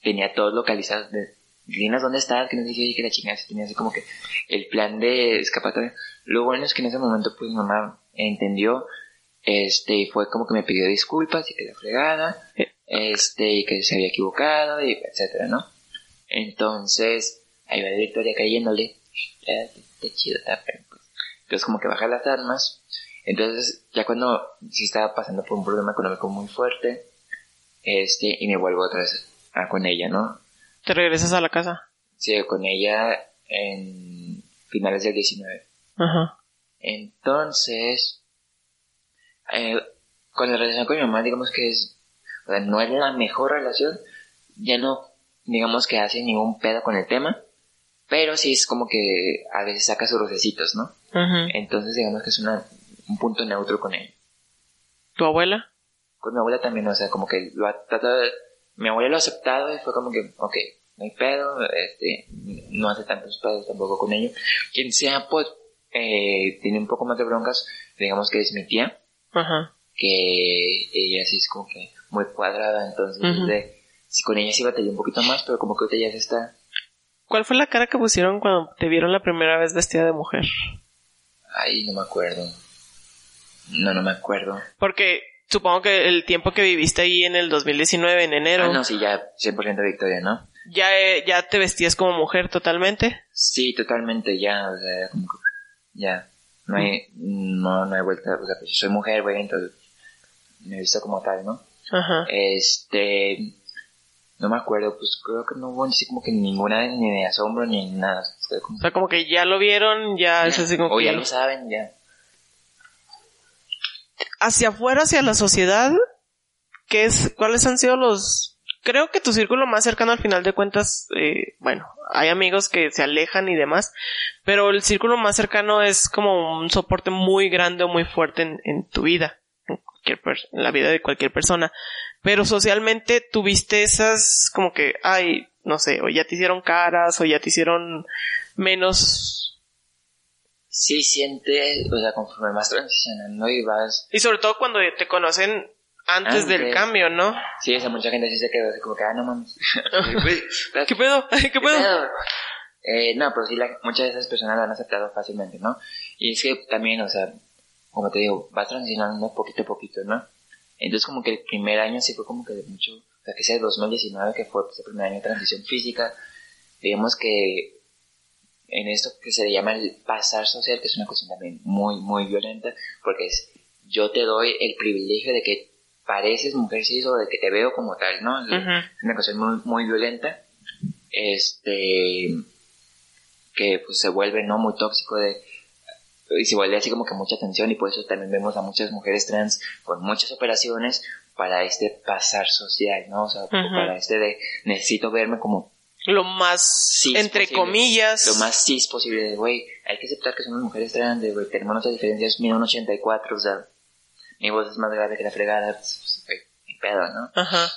tenía todos localizados de, Dinas, ¿dónde estás? Que no y que la chingada, tenía así como que el plan de escapatoria. Lo bueno es que en ese momento, pues, mi mamá entendió, este, y fue como que me pidió disculpas y que la fregada, este, y que se había equivocado, y etcétera, ¿no? Entonces, ahí va la Victoria cayéndole, está chido. Entonces, como que baja las armas, entonces, ya cuando sí estaba pasando por un problema económico muy fuerte, este, y me vuelvo otra vez con ella, ¿no? Te regresas a la casa. Sí, con ella en finales del 19. Ajá. Entonces, eh, con la relación con mi mamá, digamos que es, o sea, no es la mejor relación, ya no, digamos que hace ningún pedo con el tema, pero sí es como que a veces saca sus rocecitos, ¿no? Ujú. Entonces, digamos que es una, un punto neutro con ella. ¿Tu abuela? Con mi abuela también, o sea, como que lo ha tratado de- mi abuela lo ha aceptado y fue como que, ok, no hay pedo, este, no hace tantos pedos tampoco con ello. Quien sea, pues, eh, tiene un poco más de broncas, digamos que es mi tía, Ajá. que ella sí es como que muy cuadrada, entonces, de- sí, con ella sí batallé un poquito más, pero como que ahorita ya se está, ¿Cuál fue la cara que pusieron cuando te vieron la primera vez vestida de mujer? ay, no me acuerdo. No, no me acuerdo. Porque supongo que el tiempo que viviste ahí en el 2019, en enero, Ah, no, sí, ya 100% Victoria, ¿no? ya, eh, ya te vestías como mujer totalmente. Sí, totalmente, ya, o sea, como que, ya, no hay, no, no hay vuelta, o sea, pues soy mujer, güey, entonces me he visto como tal, ¿no? Ajá. Este, no me acuerdo, pues creo que no hubo así como que ninguna, ni de asombro, ni nada, como- O sea, como que ya lo vieron, ya es así como o que... ya lo saben, ya. Hacia afuera, hacia la sociedad, ¿qué es, ¿cuáles han sido los... Creo que tu círculo más cercano al final de cuentas, eh, bueno, hay amigos que se alejan y demás, pero el círculo más cercano es como un soporte muy grande o muy fuerte en, en tu vida, en, cualquier en la vida de cualquier persona. Pero socialmente tuviste esas como que, ay, no sé, o ya te hicieron caras, o ya te hicieron menos Sí sientes, o sea, conforme vas transicionando y vas, Y sobre todo cuando te conocen antes del Antes. cambio, ¿no? sí, o sea, mucha gente sí se quedó así como que, ah, no mames. ¿Qué pedo? ¿Qué pedo? Eh, no, pero sí, la- muchas de esas personas lo han aceptado fácilmente, ¿no? Y es que también, o sea, como te digo, vas transicionando poquito a poquito, ¿no? Entonces como que el primer año sí fue como que de mucho, o sea, que sea el 2019, que fue pues, el primer año de transición física, digamos que en esto que se le llama el pasar social, que es una cuestión también muy, muy violenta, porque es, yo te doy el privilegio de que pareces mujer cis o de que te veo como tal, ¿no? Es una cuestión muy, muy violenta, este, que pues se vuelve, ¿no? Muy tóxico de, y se vuelve así como que mucha tensión y por eso también vemos a muchas mujeres trans con muchas operaciones para este pasar social, ¿no? O sea, Ujú. para este de necesito verme como Lo más, cis entre posible, comillas. lo más cis posible de, güey, hay que aceptar que somos mujeres trans, güey, tenemos nuestras diferencias, mido un 84, o sea, mi voz es más grave que la fregada, pues, pues, güey, ni pedo, ¿no? Ajá.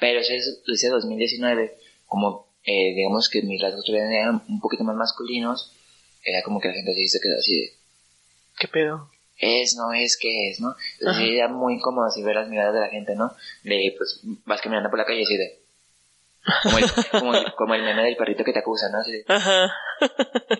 Pero ese, ese 2019, como eh, digamos que mis rasgos eran un poquito más masculinos, era como que la gente se quedó así de, ¿Qué pedo? es, no es, que es, ¿no? Ajá. Entonces era muy incómodo así ver las miradas de la gente, ¿no? De, pues, vas caminando por la calle y así de, Como el, como, el- como el meme del perrito que te acusa, ¿no? Ajá.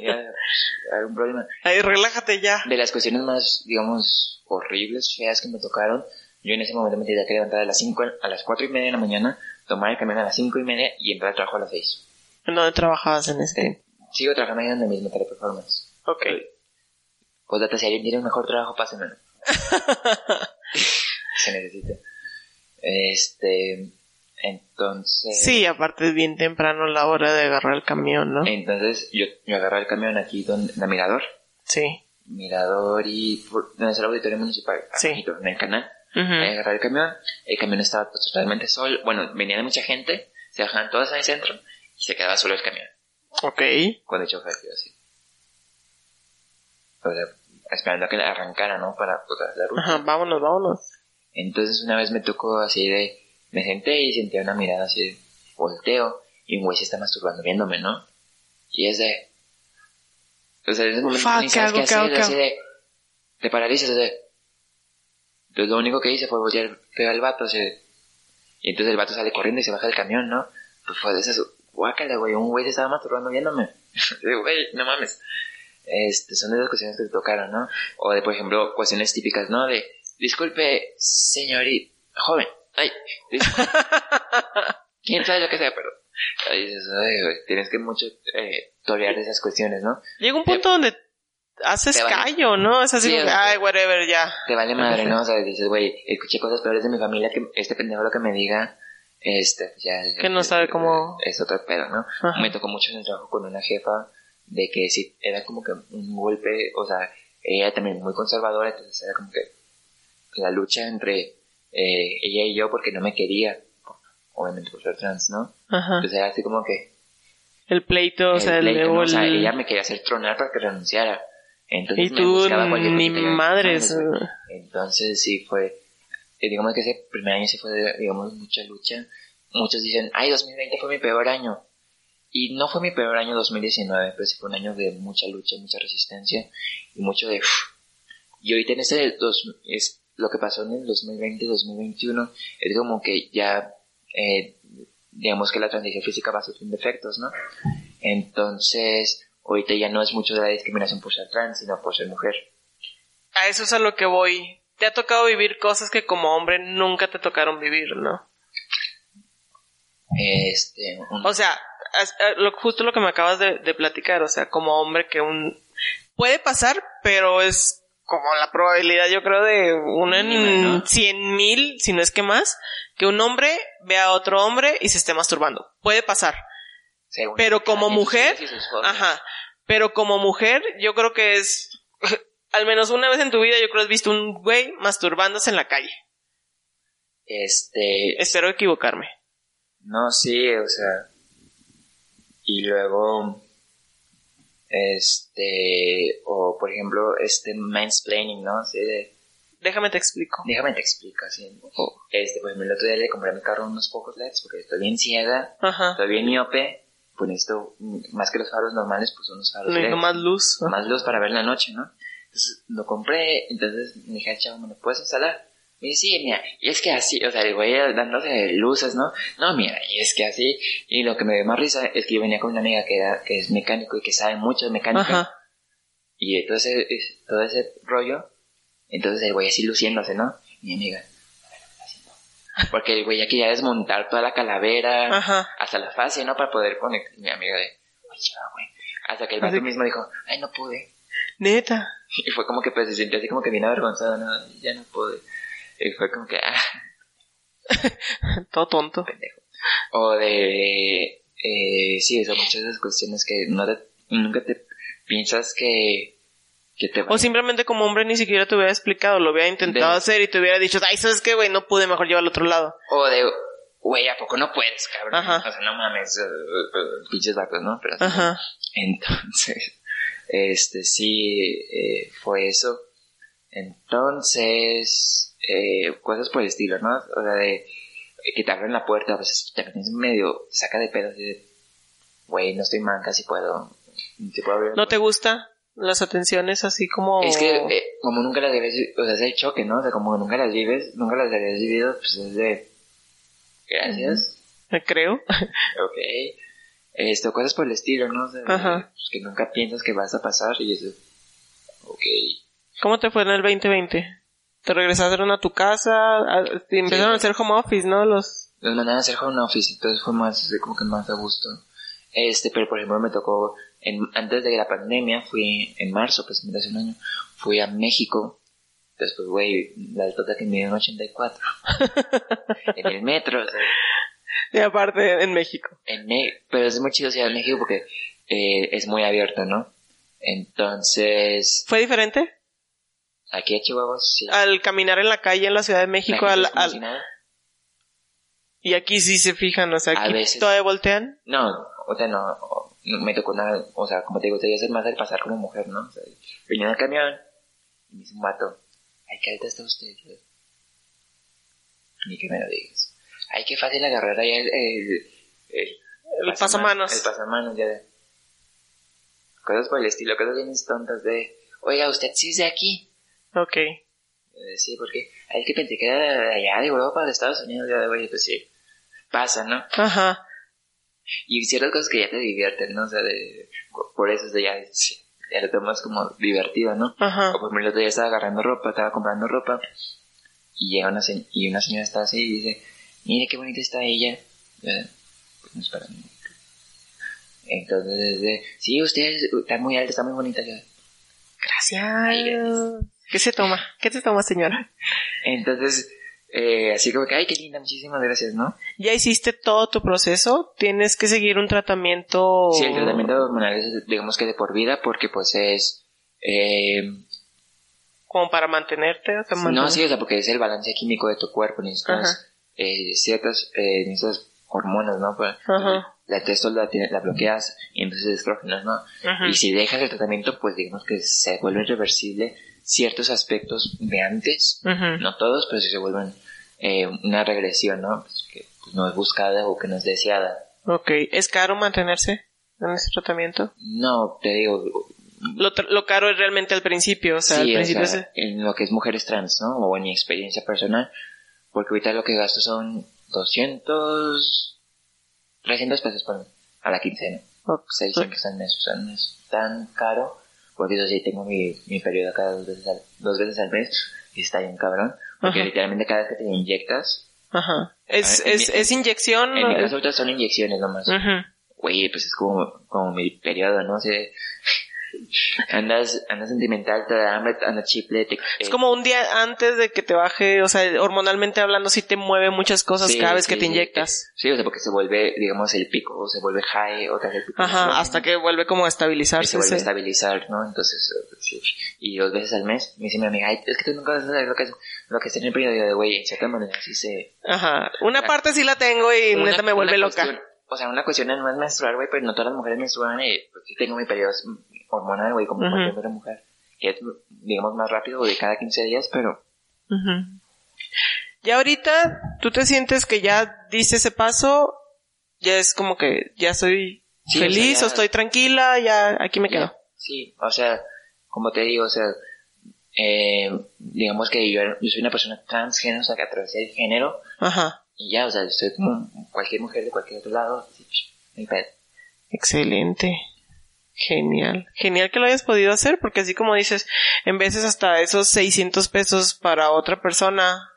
"Ya, hay un problema. Ahí, relájate ya. De las cuestiones más, digamos, horribles, feas que me tocaron, yo en ese momento me tenía que levantar a las 5, a las 4 y media de la mañana, tomar el camión a las 5 y media y entrar al trabajo a las 6. ¿En dónde trabajabas en este tiempo? Sigo trabajando ahí en el mismo teleperformance. Ok. Pues data, si alguien tiene un mejor trabajo, pásenmelo. Se necesita. Este, entonces... Sí, aparte es bien temprano la hora de agarrar el camión, ¿no? Entonces yo, yo agarré el camión aquí donde, en la Mirador. Sí. Mirador y... por- donde está el auditorio municipal. Sí. abajito, en el canal. Ujú. Ahí agarré el camión. El camión estaba pues, totalmente solo. Bueno, venía mucha gente. Se bajaban todas en el centro. Y se quedaba solo el camión. Ok. Con el chofer, yo así. O sea, esperando a que arrancara, ¿no? Para pues, la ruta. Ajá, vámonos, vámonos. Entonces una vez me tocó así de... Me senté y sentía una mirada así volteo. Y un güey se está masturbando viéndome, ¿no? Y es de... O sea, en ese momento Fuck, ni sabes ¿qué hacer, así de... Te paralizas, así de... Entonces lo único que hice fue voltear pegar al vato, así de... Y entonces el vato sale corriendo y se baja del camión, ¿no? Pues fue de esas... Guácala, güey, un güey se estaba masturbando viéndome. Güey, no mames. Este, son de las cuestiones que te tocaron, ¿no? O de, por ejemplo, cuestiones típicas, ¿no? De, disculpe, señorita, joven, ay, quién sabe lo que sea, pero... Ay, ay, güey, tienes que mucho eh, tolerar esas cuestiones, ¿no? Llega un punto donde haces vale. callo, ¿no? Es así Sí, como, ay, whatever, ya. Te vale madre, ¿no? O sea, dices, güey, escuché cosas peores de mi familia que este pendejo lo que me diga, este, pues ya... Que no sabe cómo- Es otro pedo, ¿no? Ajá. Me tocó mucho en el trabajo con una jefa de que sí, era como que un golpe, o sea, ella también muy conservadora, entonces era como que la lucha entre eh, ella y yo porque no me quería, obviamente por ser trans, ¿no? Ajá. Entonces era así como que... El pleito, o sea, el, pleito, ¿no? o sea, el- ella me quería hacer tronar para que renunciara. Entonces Y me tú buscaba cualquier. "Mames, güey". Entonces sí fue, eh, digamos que ese primer año sí fue, digamos, mucha lucha. Muchos dicen, ay, 2020 fue mi peor año. Y no fue mi peor año 2019, pero sí fue un año de mucha lucha, mucha resistencia y mucho de... "Uf". Y ahorita en este dos, es lo que pasó en el 2020-2021 es como que ya, eh, digamos que la transición física va sufriendo defectos, ¿no? Entonces, ahorita ya no es mucho de la discriminación por ser trans, sino por ser mujer. A eso es a lo que voy. Te ha tocado vivir cosas que como hombre nunca te tocaron vivir, ¿no? Este, un- O sea, eh, justo lo que me acabas de, de platicar, o sea, como hombre que un... Puede pasar, pero es como la probabilidad, yo creo, de Mínima, en cien mil, si no es que más, que un hombre vea a otro hombre y se esté masturbando. Puede pasar. según- pero como mujer. Ajá. Pero como mujer, yo creo que es... Al menos una vez en tu vida, yo creo que has visto un güey masturbándose en la calle. Este, Espero equivocarme. no, sí, o sea, y luego, este, o por ejemplo, este mansplaining, ¿no? Así de, Déjame te explico. déjame te explico, así, este, pues el otro día le compré a mi carro unos focos LEDs porque estoy bien ciega, Ajá. estoy bien miope, pues necesito, más que los faros normales, pues unos faros Necesito LED. más luz. más luz para ver la noche, ¿no? Entonces lo compré, entonces me dije chavo, ¿me lo puedes instalar? Sí, mira, y es que así, o sea, el güey dándose luces, ¿no? No, mira, y es que así, y lo que me dio más risa es que yo venía con una amiga que, era, que es mecánico y que sabe mucho de mecánica, Ajá. y entonces es- todo ese rollo, entonces el güey así luciéndose, ¿no? Mi amiga, porque el güey ya quería desmontar toda la calavera, Ajá. hasta la fase, ¿no? Para poder conectar, mi amiga de, oye, güey, hasta que el vato mismo dijo, ay, no pude. Neta. Y fue como que pues se sintió así como que bien avergonzado, no, ya no pude. Y fue como que, ah, Todo tonto. pendejo. O de, eh, sí, son muchas de esas cuestiones que no te- nunca te piensas que, que te van O simplemente como hombre ni siquiera te hubiera explicado, lo hubiera intentado De- hacer y te hubiera dicho, ay, ¿sabes qué, güey? No pude, mejor llevar al otro lado. O de, güey, ¿a poco no puedes, cabrón? Ajá. O sea, no mames, eh, eh, pinches vacos, ¿no? Pero, Ajá. Entonces, este sí, eh, fue eso. Entonces, eh, cosas por el estilo, ¿no? O sea, de que te abren la puerta, a veces también es medio, te saca de pedo güey, no estoy manca, si puedo, si puedo abrir ¿No te gusta las atenciones así como... es que eh, como nunca las debes, o sea, es el choque, ¿no? O sea, como nunca las vives, nunca las habías vivido, pues es de gracias. Me creo. Ok. Esto, cosas por el estilo, ¿no? O sea, Ajá. pues, que nunca piensas que vas a pasar y eso. Ok. ¿Cómo te fue en el 2020? ¿Te regresaron a tu casa? Te Empezaron a hacer home office, ¿no? Los... Nos mandaron a hacer home office, entonces fue más, como que más a gusto. Este, pero por ejemplo me tocó, en, antes de la pandemia, fui en marzo, pues hace un año, fui a México. Pues, güey, la altura que me dio en 84. en el metro, o sea, Y aparte en México. en Me- pero es muy chido Ciudad de México porque eh, es muy abierto, ¿no? Entonces, ¿Fue diferente? Aquí a Chihuahua sí. Al caminar en la calle en la Ciudad de México, al, al- si nada. y aquí sí se fijan, o sea, A aquí veces. todavía voltean. No, o sea, no, no me tocó nada, o sea, como te digo, te voy a hacer más el pasar como mujer, ¿no? O sea, venía en el camión y me dice un vato, ay, qué alta está usted. Yo, Ni que me lo digas. Ay, qué fácil agarrar ahí el, el, el, El pasamanos. El pasamanos, ya de... Cosas por el estilo, cosas bien tontas de, oiga, usted sí es de aquí. Ok. Eh, sí, porque, ay, es que pensé que era de allá, de Europa, de Estados Unidos, ya de, oye, pues sí, pasa, ¿no? Ajá. Y ciertas cosas que ya te divierten, ¿no? O sea, de, por eso es de ya, sí, ya lo tomas como divertido, ¿no? Ajá. O por ejemplo, el otro día estaba agarrando ropa, estaba comprando ropa, y llega una, se- y una señora está así y dice, mire qué bonita está ella. Pues no es para mí. Entonces, sí, usted está muy alta, está muy bonita. Yo, Gracias. ¿Qué se toma? ¿Qué te toma, señora? Entonces, eh, así como que, ay, qué linda, muchísimas gracias, ¿no? ¿Ya hiciste todo tu proceso? ¿Tienes que seguir un tratamiento? Sí, el tratamiento hormonal es, digamos que de por vida, porque pues es, eh, Como para mantenerte. o sea, No, mantener- sí, o sea, porque es el balance químico de tu cuerpo. Necesitas eh, ciertas eh, necesitas hormonas, ¿no? Ajá. La testo la, la bloqueas y entonces estrógenos, ¿no? Y si dejas el tratamiento, pues digamos que se vuelve irreversible ciertos aspectos de antes. No todos, pero sí se vuelven eh, una regresión, ¿no? Pues que pues, no es buscada o que no es deseada. Ok. ¿Es caro mantenerse en ese tratamiento? No, te digo, Lo, caro es realmente al principio, o sea, sí, al o principio sea, es- en lo que es mujeres trans, ¿no? O en mi experiencia personal, porque ahorita lo que gasto son 200, 300 pesos por a la quincena, Ok. 600 al mes, o sea, no es tan caro, porque eso sí, tengo mi, mi periodo cada dos veces al, dos veces al mes, y está bien cabrón, porque Ajá. literalmente cada vez que te inyectas, Ajá. ¿Es, Ah, en es, mi- es inyección? en mi caso ahorita son inyecciones nomás, Ujú. güey, pues es como, como mi periodo, ¿no? Sea, andas, andas sentimental, te da hambre, andas chiple, te, Es como un día antes de que te baje, o sea, hormonalmente hablando, sí te mueve muchas cosas Sí, cada vez sí, que te sí. inyectas. Sí, o sea, porque se vuelve, digamos, el pico, o se vuelve high, otra vez el pico. Ajá, hasta que vuelve como a estabilizarse. se vuelve a ese- estabilizar, ¿no? Entonces, eh, sí. Y dos veces al mes, me dice mi amiga, ay, es que tú nunca vas a saber lo que es, lo que es tener periodo de güey, en cierta manera, sí se... Ajá. Una parte sí la tengo y Una- neta me vuelve loca. cuestión- o sea, una cuestión no es menstruar, güey, pero no todas las mujeres menstruan y pues, tengo mi periodo hormonal, güey, como Ujú. cualquier otra mujer. Que es, digamos, más rápido de cada 15 días, pero Ujú. Ya ahorita, ¿tú te sientes que ya diste ese paso? Ya es como que ya estoy Sí, o feliz sea, ya- o estoy tranquila, ya aquí me quedo. Sí, o sea, como te digo, o sea, eh, digamos que yo, yo soy una persona transgénero, o sea, que atravesé el género, Ajá. Y ya, o sea, soy como cualquier mujer de cualquier otro lado, así, psh, no hay pedo. Excelente. Genial. Genial que lo hayas podido hacer porque así como dices, en veces hasta esos 600 pesos para otra persona,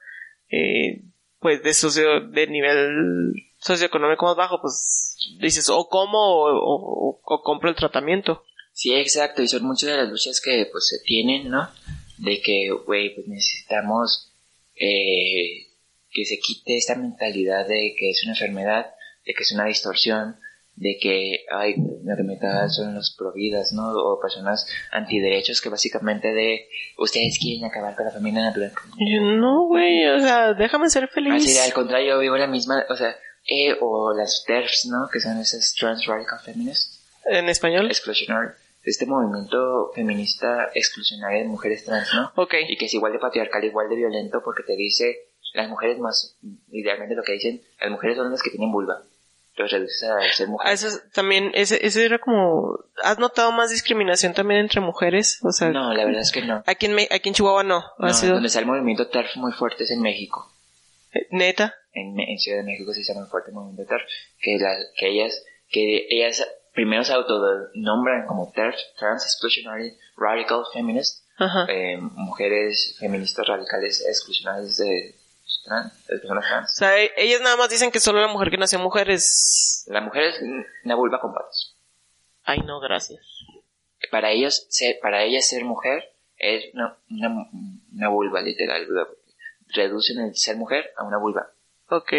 eh, pues de socio, de nivel socioeconómico más bajo, pues dices, o como o, o- o compro el tratamiento. Sí, exacto, y son muchas de las luchas que, pues, se tienen, ¿no? De que, güey, pues necesitamos eh, que se quite esta mentalidad de que es una enfermedad, de que es una distorsión, de que, ay, me caga son los providas, ¿no? O personas antiderechos que básicamente de, ustedes quieren acabar con la familia natural. No, güey, o sea, déjame ser feliz. Así, al contrario, yo vivo la misma, o sea, eh, o las TERFs, ¿no? Que son esas Trans Radical Feminists, En español. exclusionary, este movimiento feminista exclusionario de mujeres trans, ¿no? Ok. Y que es igual de patriarcal, igual de violento, porque te dice, las mujeres más, idealmente lo que dicen, las mujeres son las que tienen vulva. Los reduces a ser A mujeres. eso es- también, ese, ese era como, ¿has notado más discriminación también entre mujeres? O sea, No, la verdad es que no. aquí en, aquí en Chihuahua no. Ha No, sido, donde está el movimiento TERF muy fuerte es en México. Eh, Neta. En, en Ciudad de México sí se llama fuerte movimiento TERF, que, la, que ellas, que ellas primero se autonombran como TERF, Trans Exclusionary Radical Feminist, eh, mujeres feministas radicales exclusionarias de, trans, de personas O trans. sea, e- ellas nada más dicen que solo la mujer que nació mujer es... La mujer es una vulva con patas. Ay, no, gracias. Para ellos, ser, para ellas ser mujer es una, una, una vulva literal, reducen el ser mujer a una vulva. Ok.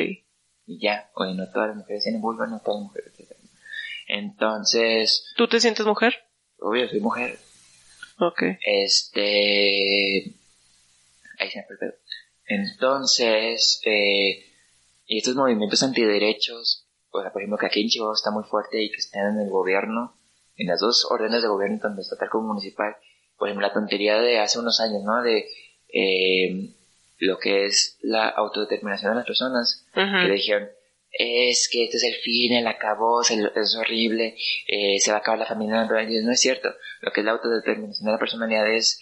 Y ya, oye, no todas las mujeres tienen vulva, no todas las mujeres tienen. Entonces, ¿Tú te sientes mujer? obvio, soy mujer. Ok. Este. Ahí se me fue el pedo. Entonces, eh, y estos movimientos antiderechos, o sea, por ejemplo, que aquí en Chihuahua está muy fuerte y que están en el gobierno, en las dos órdenes de gobierno, tanto estatal como municipal, por ejemplo, la tontería de hace unos años, ¿no? De eh, lo que es la autodeterminación de las personas, que dijeron, es que este es el fin, el acabó, es horrible, eh, se va a acabar la familia natural. Y no es cierto. Lo que es la autodeterminación de la personalidad es,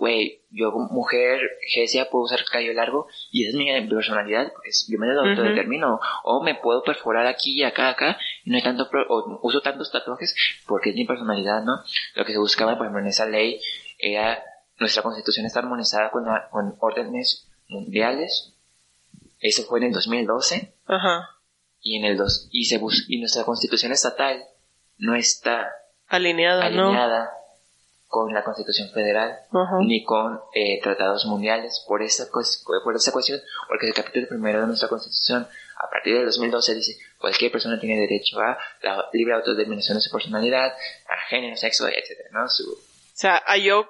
güey, yo mujer, Gesia, puedo usar cabello largo y esa es mi personalidad, porque yo me lo autodetermino. O me puedo perforar aquí y acá, acá, y no hay tanto, pro- o uso tantos tatuajes porque es mi personalidad, ¿no? Lo que se buscaba, por ejemplo, en esa ley era, nuestra constitución está armonizada con, la- con órdenes mundiales. Eso fue en el 2012 Ajá. y en el dos y se bus- y nuestra constitución estatal no está Alineada, ¿no? Con la constitución federal ni con eh, tratados mundiales por esa cues- por esa cuestión porque el capítulo primero de nuestra constitución a partir del 2012 dice cualquier persona tiene derecho a la libre autodeterminación de su personalidad a género sexo etcétera no Su- O sea, a yo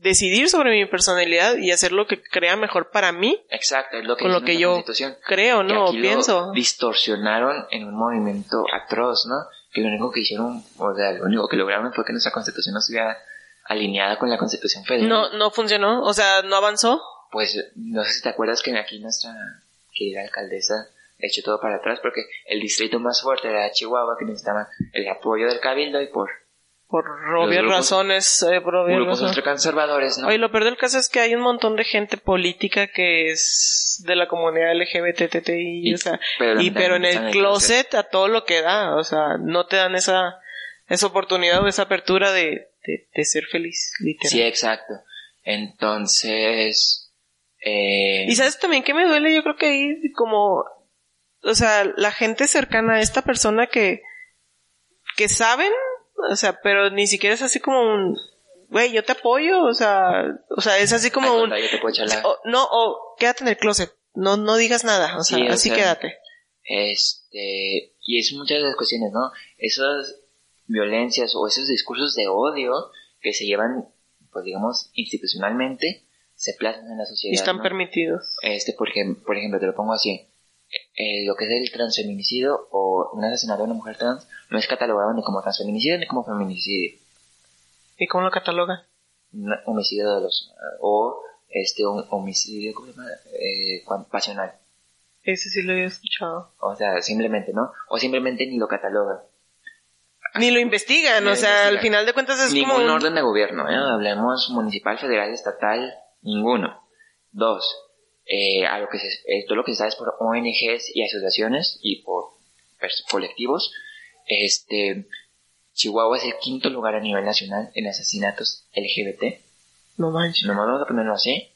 decidir sobre mi personalidad y hacer lo que crea mejor para mí, exacto es lo que con lo que yo constitución creo, ¿no? aquí lo Pienso. distorsionaron en un movimiento atroz, ¿no? Que lo único que hicieron, o sea, lo único que lograron fue que nuestra constitución no estuviera alineada con la constitución federal. No, no funcionó, o sea, no avanzó. Pues no sé si te acuerdas que aquí nuestra querida alcaldesa hecho todo para atrás porque el distrito más fuerte era Chihuahua que necesitaba el apoyo del cabildo y por Por obvias razones, eh, por obvias grupos razones. ultraconservadores, ¿no? Oye, lo peor del caso es que hay un montón de gente política que es de la comunidad LGBTTI, Y- o sea, pero y pero en el closet a todo lo que da, o sea, no te dan esa esa oportunidad o esa apertura de, de, de ser feliz, literal. Sí, exacto. Entonces, eh, Y sabes también que me duele, yo creo que ahí como, o sea, la gente cercana a esta persona que, que saben, o sea, pero ni siquiera es así como un, güey, yo te apoyo, o sea, o sea, es así como un, te puedo o- no, o quédate en el closet, no, no digas nada, o sea, Sí, o así sea, quédate. Este, y es muchas de las cuestiones, ¿no? Esas violencias o esos discursos de odio que se llevan, pues digamos, institucionalmente, se plasman en la sociedad. Y están ¿no? permitidos. Este, por, ejem- por ejemplo, te lo pongo así. Eh, lo que es el transfeminicidio o un asesinato de una mujer trans no es catalogado ni como transfeminicidio ni como feminicidio. ¿Y cómo lo catalogan? Un homicidio doloso. O este, un homicidio, ¿cómo se llama? Eh, pasional. Ese sí lo había escuchado. O sea, simplemente, ¿no? O simplemente ni lo catalogan. Ni lo investigan, o sea, al final de cuentas es Ningún como un- orden de gobierno, ¿eh? Hablemos municipal, federal, estatal, ninguno. Dos, eh, a lo que se, eh, todo lo que se sabe es por ONGs y asociaciones y por colectivos. Este, Chihuahua es el quinto lugar a nivel nacional en asesinatos LGBT. No manches. Nomás vamos a ponerlo así.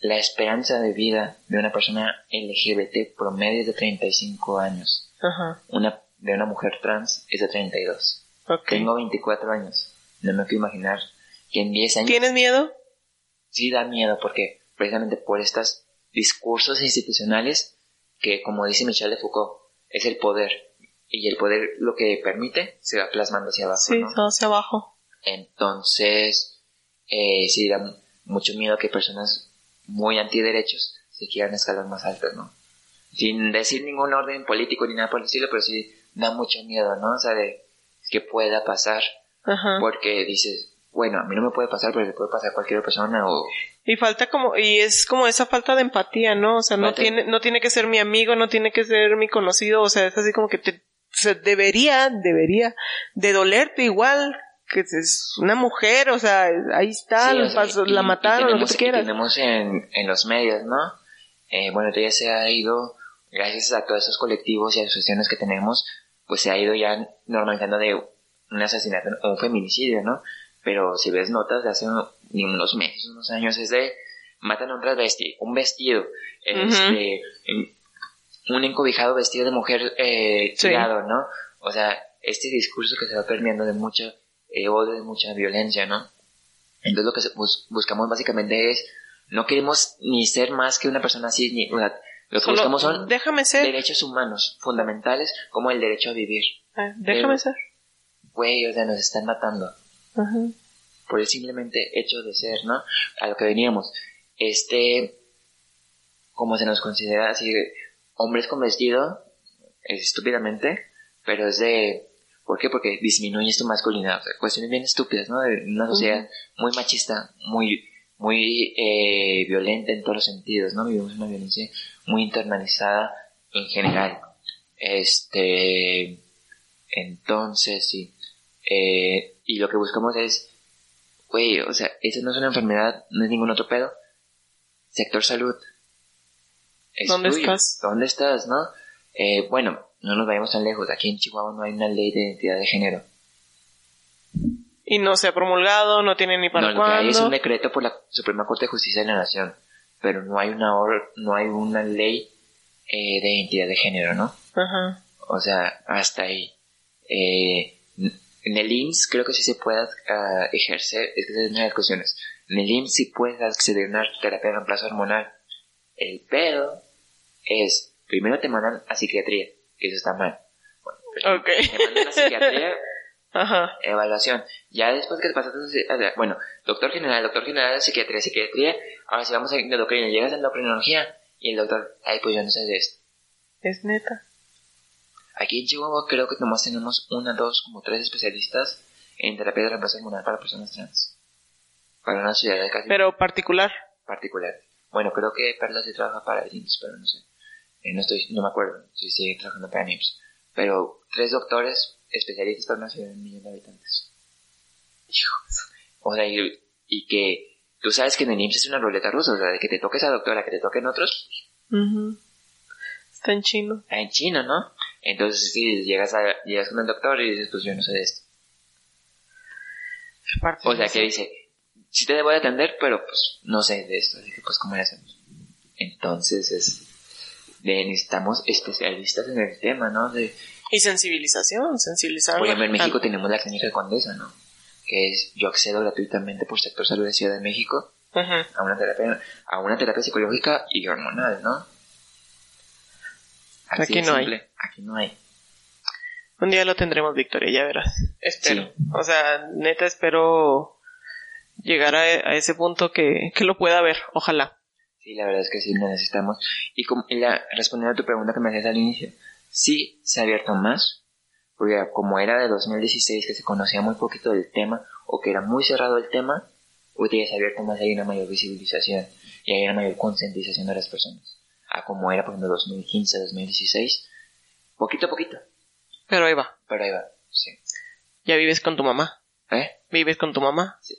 La esperanza de vida de una persona LGBT promedio es de 35 años. Ajá, Una, de una mujer trans es de 32. ok. Tengo 24 años. No me puedo imaginar que en 10 años ¿Tienes miedo? sí da miedo porque precisamente por estos discursos institucionales que, como dice Michel de Foucault, es el poder. Y el poder lo que permite se va plasmando hacia abajo. Sí, ¿no? todo hacia abajo. Entonces, eh, sí da mu- mucho miedo que personas muy antiderechos se quieran escalar más altas, ¿no? Sin decir ningún orden político ni nada por el estilo, pero sí da mucho miedo, ¿no? O sea, de que pueda pasar, Ajá. porque dices, bueno, a mí no me puede pasar, pero le puede pasar a cualquier persona o... Y falta como, y es como esa falta de empatía, ¿no? O sea, no Falta- tiene, no tiene que ser mi amigo, no tiene que ser mi conocido, o sea, es así como que te, debería, debería de dolerte igual que es una mujer, o sea, ahí está, Sí, y- la mataron, lo que tenemos- tú y quieras. tenemos en, en los medios, ¿no? Eh, bueno, ya se ha ido, gracias a todos esos colectivos y asociaciones que tenemos, pues se ha ido ya normalizando de un asesinato o un feminicidio, ¿no? Pero si ves notas de hace unos meses, unos años, es de matan a un transvesti, un vestido, este, un encobijado vestido de mujer eh, tirado, ¿no? O sea, este discurso que se va permeando de mucha eh, odio, de mucha violencia, ¿no? Entonces lo que buscamos básicamente es, no queremos ni ser más que una persona así, ni, o sea, lo que buscamos son déjame ser. derechos humanos fundamentales como el derecho a vivir. Ah, déjame ser. Güey, o sea, nos están matando. Por el simplemente hecho de ser, ¿no? A lo que veníamos. Este, como se nos considera así, hombres con vestido, estúpidamente, pero es de, ¿por qué? Porque disminuye tu masculinidad, cuestiones bien estúpidas, ¿no? De una sociedad muy machista, muy, muy eh, violenta en todos los sentidos, ¿no? Vivimos una violencia muy internalizada en general. Este, entonces, sí. Eh, y lo que buscamos es, güey, o sea, eso no es una enfermedad, no es ningún otro pedo. Sector salud. ¿Dónde estás? ¿Dónde estás, no? Eh, bueno, no nos vayamos tan lejos. Aquí en Chihuahua no hay una ley de identidad de género. Y no se ha promulgado, no tiene ni para no, Lo que hay es un decreto por la Suprema Corte de Justicia de la Nación, pero no hay una no hay una ley eh, de identidad de género, ¿no? Ajá. O sea, hasta ahí. Eh, en el IMSS creo que sí se puede uh, ejercer, es que es una de las cuestiones. En el IMSS sí puedes acceder a una terapia de reemplazo hormonal. El pedo es, primero te mandan a psiquiatría, que eso está mal. Bueno, Te mandan a psiquiatría, Ajá. evaluación. Ya después que te pasas, bueno, doctor general, doctor general de psiquiatría, psiquiatría, ahora si vamos a endocrina, llegas a endocrinología y el doctor, ay, pues yo no sé de esto. Es neta. Aquí en Chihuahua creo que nomás tenemos una, dos, como tres especialistas en terapia de reemplazo hormonal para personas trans. Para una ciudad de casi... Pero particular. Particular. Bueno, creo que Perla se trabaja para el IMSS, pero no sé. Eh, no estoy, no me acuerdo si sigue trabajando para IMSS. Pero tres doctores especialistas para una ciudad de un millón de habitantes. Hijos. O sea, y, que tú sabes que en el IMSS es una ruleta rusa, o sea, de que te toque esa doctora, que te toquen otros. Está en chino. Está en chino, ¿no? Entonces, si llegas, a, llegas con el doctor y dices, pues yo no sé de esto. O sea, que dice, sí te debo de atender, pero pues no sé de esto, así que pues cómo le hacemos. Entonces es, necesitamos especialistas en el tema, ¿no? De, y sensibilización, sensibilizar. Por ejemplo, en México tenemos la clínica Condesa, ¿no? Que es, yo accedo gratuitamente por sector salud de Ciudad de México a una terapia, a una terapia psicológica y hormonal, ¿no? Aquí no hay. Aquí no hay. Un día lo tendremos, Victoria, ya verás. Espero. O sea, neta espero llegar a, ese punto que, que, lo pueda ver, ojalá. Sí, la verdad es que sí lo necesitamos. Y, como, la, respondiendo a tu pregunta que me hacías al inicio, sí se ha abierto más, porque como era de 2016 que se conocía muy poquito del tema, o que era muy cerrado el tema, hoy ya se ha abierto más, hay una mayor visibilización y hay una mayor concientización de las personas. A como era, por ejemplo, 2015, 2016, poquito a poquito. Pero ahí va. Pero ahí va, sí. ¿Ya vives con tu mamá? ¿Eh? ¿Vives con tu mamá? Sí.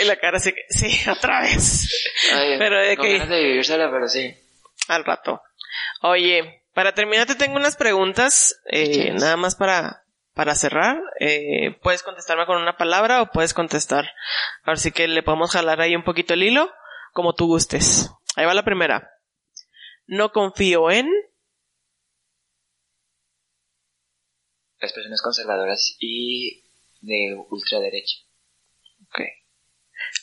Y la cara se sí, otra vez. pero de que... de vivir sola, pero sí. Al rato. Oye, para terminar te tengo unas preguntas, eh, nada más para, para cerrar. Eh, puedes contestarme con una palabra o puedes contestar. Ahora sí que le podemos jalar ahí un poquito el hilo, como tú gustes. Ahí va la primera. No confío en... Las personas conservadoras y de ultraderecha. Ok.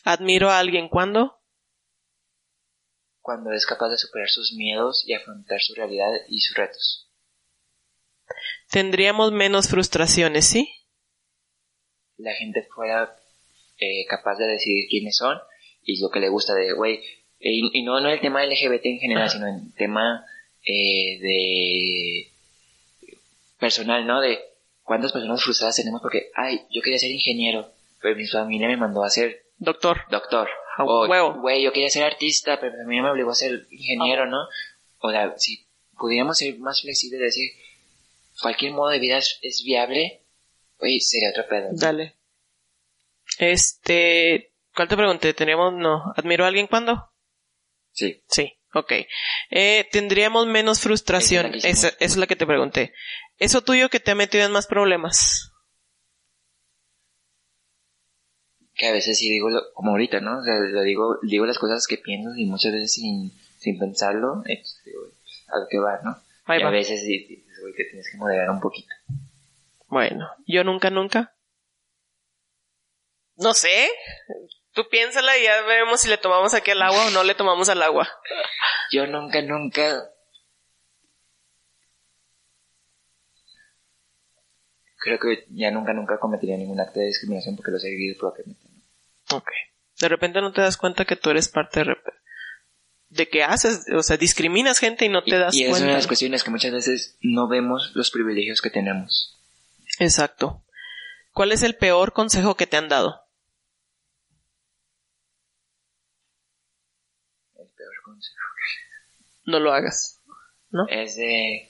Admiro a alguien cuando. Cuando es capaz de superar sus miedos y afrontar su realidad y sus retos. Tendríamos menos frustraciones, ¿sí? La gente fuera eh, capaz de decidir quiénes son y lo que le gusta de, güey, eh, y, no, no el tema LGBT en general, sino el tema eh, de personal, ¿no? De cuántas personas frustradas tenemos porque, ay, yo quería ser ingeniero, pero mi familia me mandó a ser doctor. Doctor. o, güey, yo quería ser artista, pero mi familia me obligó a ser ingeniero, ¿no? O sea, si pudiéramos ser más flexibles y decir, cualquier modo de vida es, viable, güey, sería otro pedo. Dale. Este, ¿cuál te pregunté? ¿Teníamos, no, admiro a alguien cuando? Sí. Sí, Ok. Eh, tendríamos menos frustración. Es Esa, es la que te pregunté. ¿Eso tuyo que te ha metido en más problemas? Que a veces sí digo, lo- como ahorita, ¿no? O sea, lo digo, digo las cosas que pienso y muchas veces sin, sin pensarlo, entonces digo, pues, a lo que va, ¿no? Ahí y va. a veces sí, güey, te tienes que moderar un poquito. Bueno, yo nunca, nunca. No sé. Tú piénsala y ya veremos si le tomamos aquí al agua o no le tomamos al agua. Yo nunca, nunca... Creo que ya nunca, nunca cometería ningún acto de discriminación porque lo he vivido propiamente. ¿no? Ok. De repente no te das cuenta que tú eres parte de, de que haces, o sea, discriminas gente y no te Y, das y es una de cuenta. las cuestiones que muchas veces no vemos los privilegios que tenemos. Exacto. ¿Cuál es el peor consejo que te han dado? El peor consejo. No lo hagas. ¿No? Es de...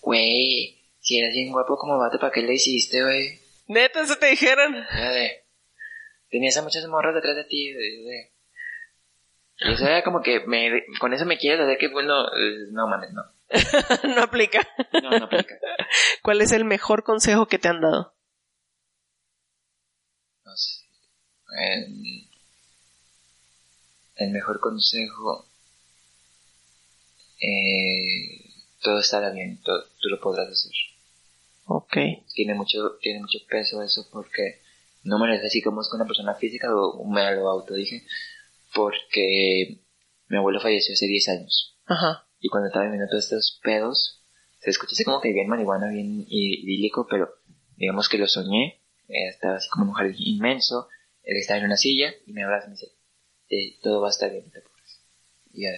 Güey, si eres bien guapo como vato, ¿para qué le hiciste, güey? Neta, eso te dijeron. Ya de... Tenías a muchas morras detrás de ti, de... Y eso era como que me, con eso me quieres hacer que bueno, no mames, no. no aplica. No, no aplica. ¿Cuál es el mejor consejo que te han dado? No sé. El, el mejor consejo. Eh, todo estará bien, todo, tú lo podrás hacer. Ok. Tiene mucho, tiene mucho peso eso porque no me lo así como es con una persona física o me lo autodije porque mi abuelo falleció hace 10 años Ajá. y cuando estaba viviendo todos estos pedos se escucha así como que bien marihuana, bien idílico, pero digamos que lo soñé, eh, estaba así como un jardín inmenso, él estaba en una silla y me abraza y me dice, "Eh, todo va a estar bien, no te apures. Y ya,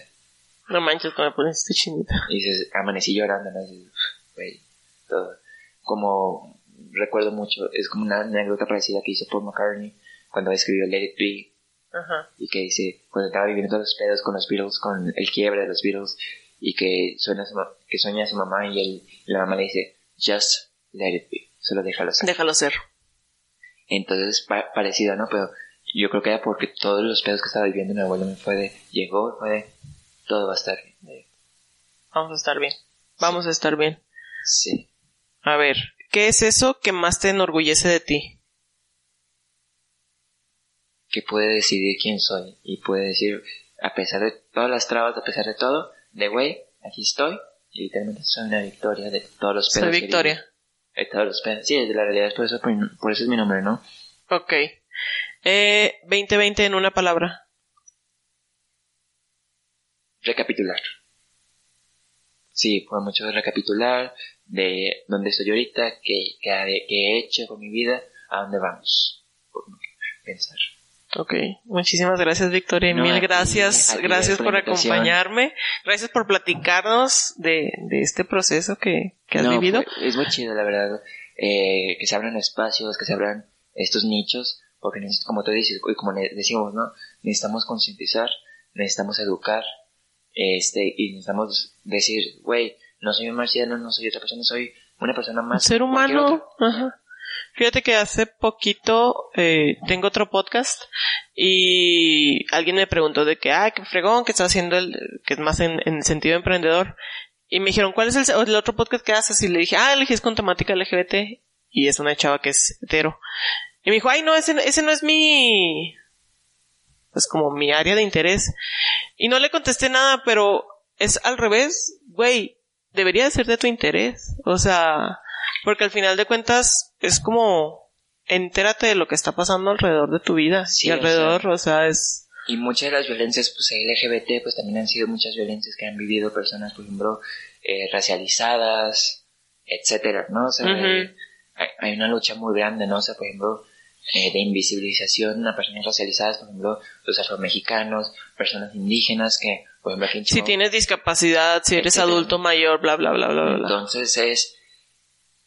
No manches, que me pusiste chinita. y dices, amanecí llorando, ¿no? Y dices, güey, todo. Como recuerdo mucho, es como una anécdota parecida que hizo Paul McCartney cuando escribió Let It Be Ajá. y que dice, cuando estaba viviendo todos los pedos con los Beatles, con el quiebre de los Beatles y que suena su, que sueña a su mamá y, él, y la mamá le dice, just let it be, solo déjalo ser. Déjalo ser. Entonces, pa- parecido, ¿no? Pero yo creo que era porque todos los pedos que estaba viviendo mi abuelo me fue de, llegó, fue de, todo va a estar bien. de, Vamos a estar bien. Vamos a estar bien. sí. A ver, ¿qué es eso que más te enorgullece de ti? que puede decidir quién soy y puede decir, a pesar de todas las trabas, a pesar de todo, de güey, aquí estoy y literalmente soy una victoria de todos los pedos. Soy Victoria. De todos los pedos. Sí, de la realidad, es por eso, por, por eso es mi nombre, ¿no? Ok. Eh, 2020 en una palabra. Recapitular. Sí, fue mucho de recapitular, de dónde estoy ahorita, qué, qué, he hecho con mi vida, a dónde vamos. Por pensar. Ok. Muchísimas gracias, Victoria. y No, Mil a ti- gracias. a ti gracias por acompañarme. Gracias por platicarnos de, de este proceso que, que has No, vivido. fue- es muy chido, la verdad, eh, que se abran espacios, que se abran estos nichos, porque como tú dices, y como le decimos, ¿no? Necesitamos concientizar, necesitamos educar, este, y necesitamos decir, güey, no soy un marciano, no soy otra persona, soy una persona más. ser humano. Ajá. Fíjate que hace poquito eh, tengo otro podcast y alguien me preguntó de que, ah, qué fregón, que está haciendo el, que es más en, en sentido emprendedor. Y me dijeron, ¿cuál es el, el otro podcast que haces? Y le dije, ah, el es con temática LGBT. Y es una chava que es hetero. Y me dijo, ay, no, ese, ese no es mi, pues como mi área de interés. Y no le contesté nada, pero es al revés, güey, debería de ser de tu interés. O sea, porque al final de cuentas es como entérate de lo que está pasando alrededor de tu vida. Sí, y o alrededor, o sea, es... Y muchas de las violencias, pues LGBT, pues también han sido muchas violencias que han vivido personas, por ejemplo, eh, racializadas, etcétera, ¿no? O sea, eh, hay, hay una lucha muy grande, ¿no? O sea, por ejemplo, eh, de invisibilización a personas racializadas, por ejemplo, los afromexicanos, personas indígenas que, por ejemplo, aquí en Si tienes discapacidad, si eres Etcétera. adulto mayor, bla, bla, bla, bla, bla. Entonces es,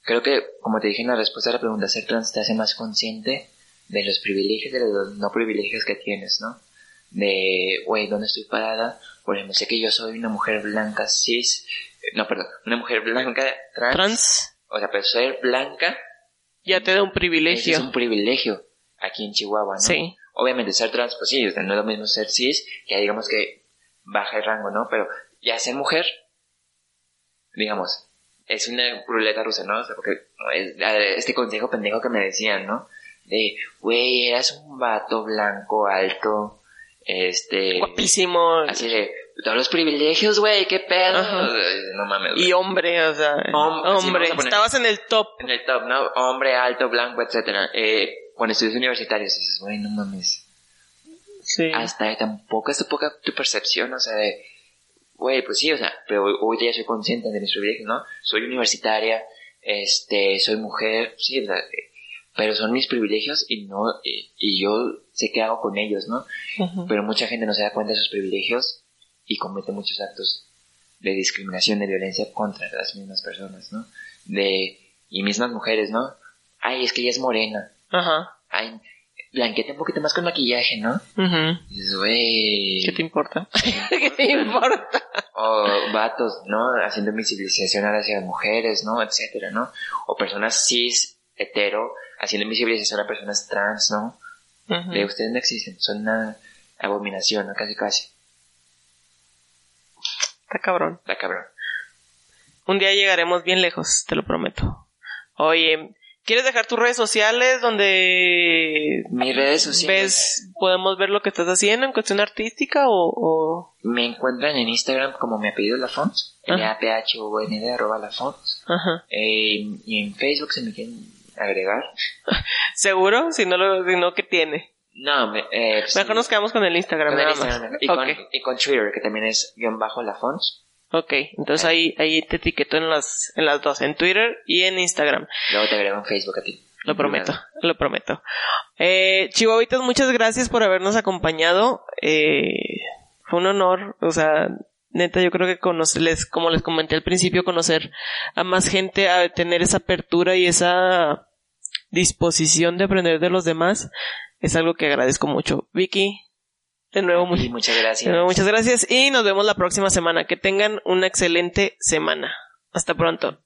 creo que, como te dije en la respuesta a la pregunta, ser trans te hace más consciente de los privilegios y de los no privilegios que tienes, ¿no? De, güey, ¿dónde estoy parada? Por ejemplo, sé que yo soy una mujer blanca cis, no, perdón, una mujer blanca trans, Trans o sea, pero ser blanca ya te da un ese privilegio. es un privilegio aquí en Chihuahua, ¿no? Sí. Obviamente ser trans, pues sí, no es lo mismo ser cis, que digamos que baja el rango, ¿no? Pero ya ser mujer, digamos, es una ruleta rusa, ¿no? O sea, porque es, este consejo pendejo que me decían, ¿no? De, güey, eras un vato blanco, alto, este... Guapísimo. Así de, todos los privilegios, güey, qué pedo. No mames. Y hombre, o sea, hombre, estabas en el top. En el top, ¿no? Hombre, alto, blanco, etcétera. Eh, cuando estudias universitarios dices, güey, no mames. Sí. Hasta tampoco es tu poca tu percepción, o sea, de, güey, pues sí, o sea, pero hoy día soy consciente de mis privilegios, ¿no? Soy universitaria, este, soy mujer, sí, o sea, pero son mis privilegios y no, y, yo sé qué hago con ellos, ¿no? Pero mucha gente no se da cuenta de sus privilegios y comete muchos actos de discriminación, de violencia contra las mismas personas, ¿no? De, y mismas mujeres, ¿no? Ay, es que ella es morena. Ajá. Ay, blanquete un poquito más con maquillaje, ¿no? Uh dices, güey. ¿Qué te importa? ¿Qué te importa? O vatos, ¿no? Haciendo visibilización hacia las mujeres, ¿no? Etcétera, ¿no? O personas cis, hetero, haciendo visibilización a personas trans, ¿no? De ustedes no existen, son una abominación, ¿no? Casi, casi. Está cabrón. Está cabrón. Un día llegaremos bien lejos, te lo prometo. Oye, ¿Quieres dejar tus redes sociales donde... Mis redes sociales. podemos ver lo que estás haciendo en cuestión artística o...? Me encuentran en Instagram como mi apellido Lafons, m a p h o n d arroba Lafons. Ajá. Eh, y en Facebook se me quieren agregar. ¿Seguro? Si no, lo, si no ¿qué tiene? No, eh, pues Mejor nos quedamos con el Instagram. Y, con, y, con, Twitter, que también es guion bajo Lafons. Ok, entonces ahí, ahí te etiqueto en las, en las dos, en Twitter y en Instagram. Luego te agrego en Facebook a ti. Lo prometo, lo prometo. Eh, Chihuahuitas, muchas gracias por habernos acompañado. Eh, fue un honor, o sea, neta, yo creo que conocerles, como les comenté al principio, conocer a más gente, a tener esa apertura y esa disposición de aprender de los demás, es algo que agradezco mucho. Vicky, de nuevo, muchas gracias. muchas gracias y nos vemos la próxima semana. Que tengan una excelente semana. Hasta pronto.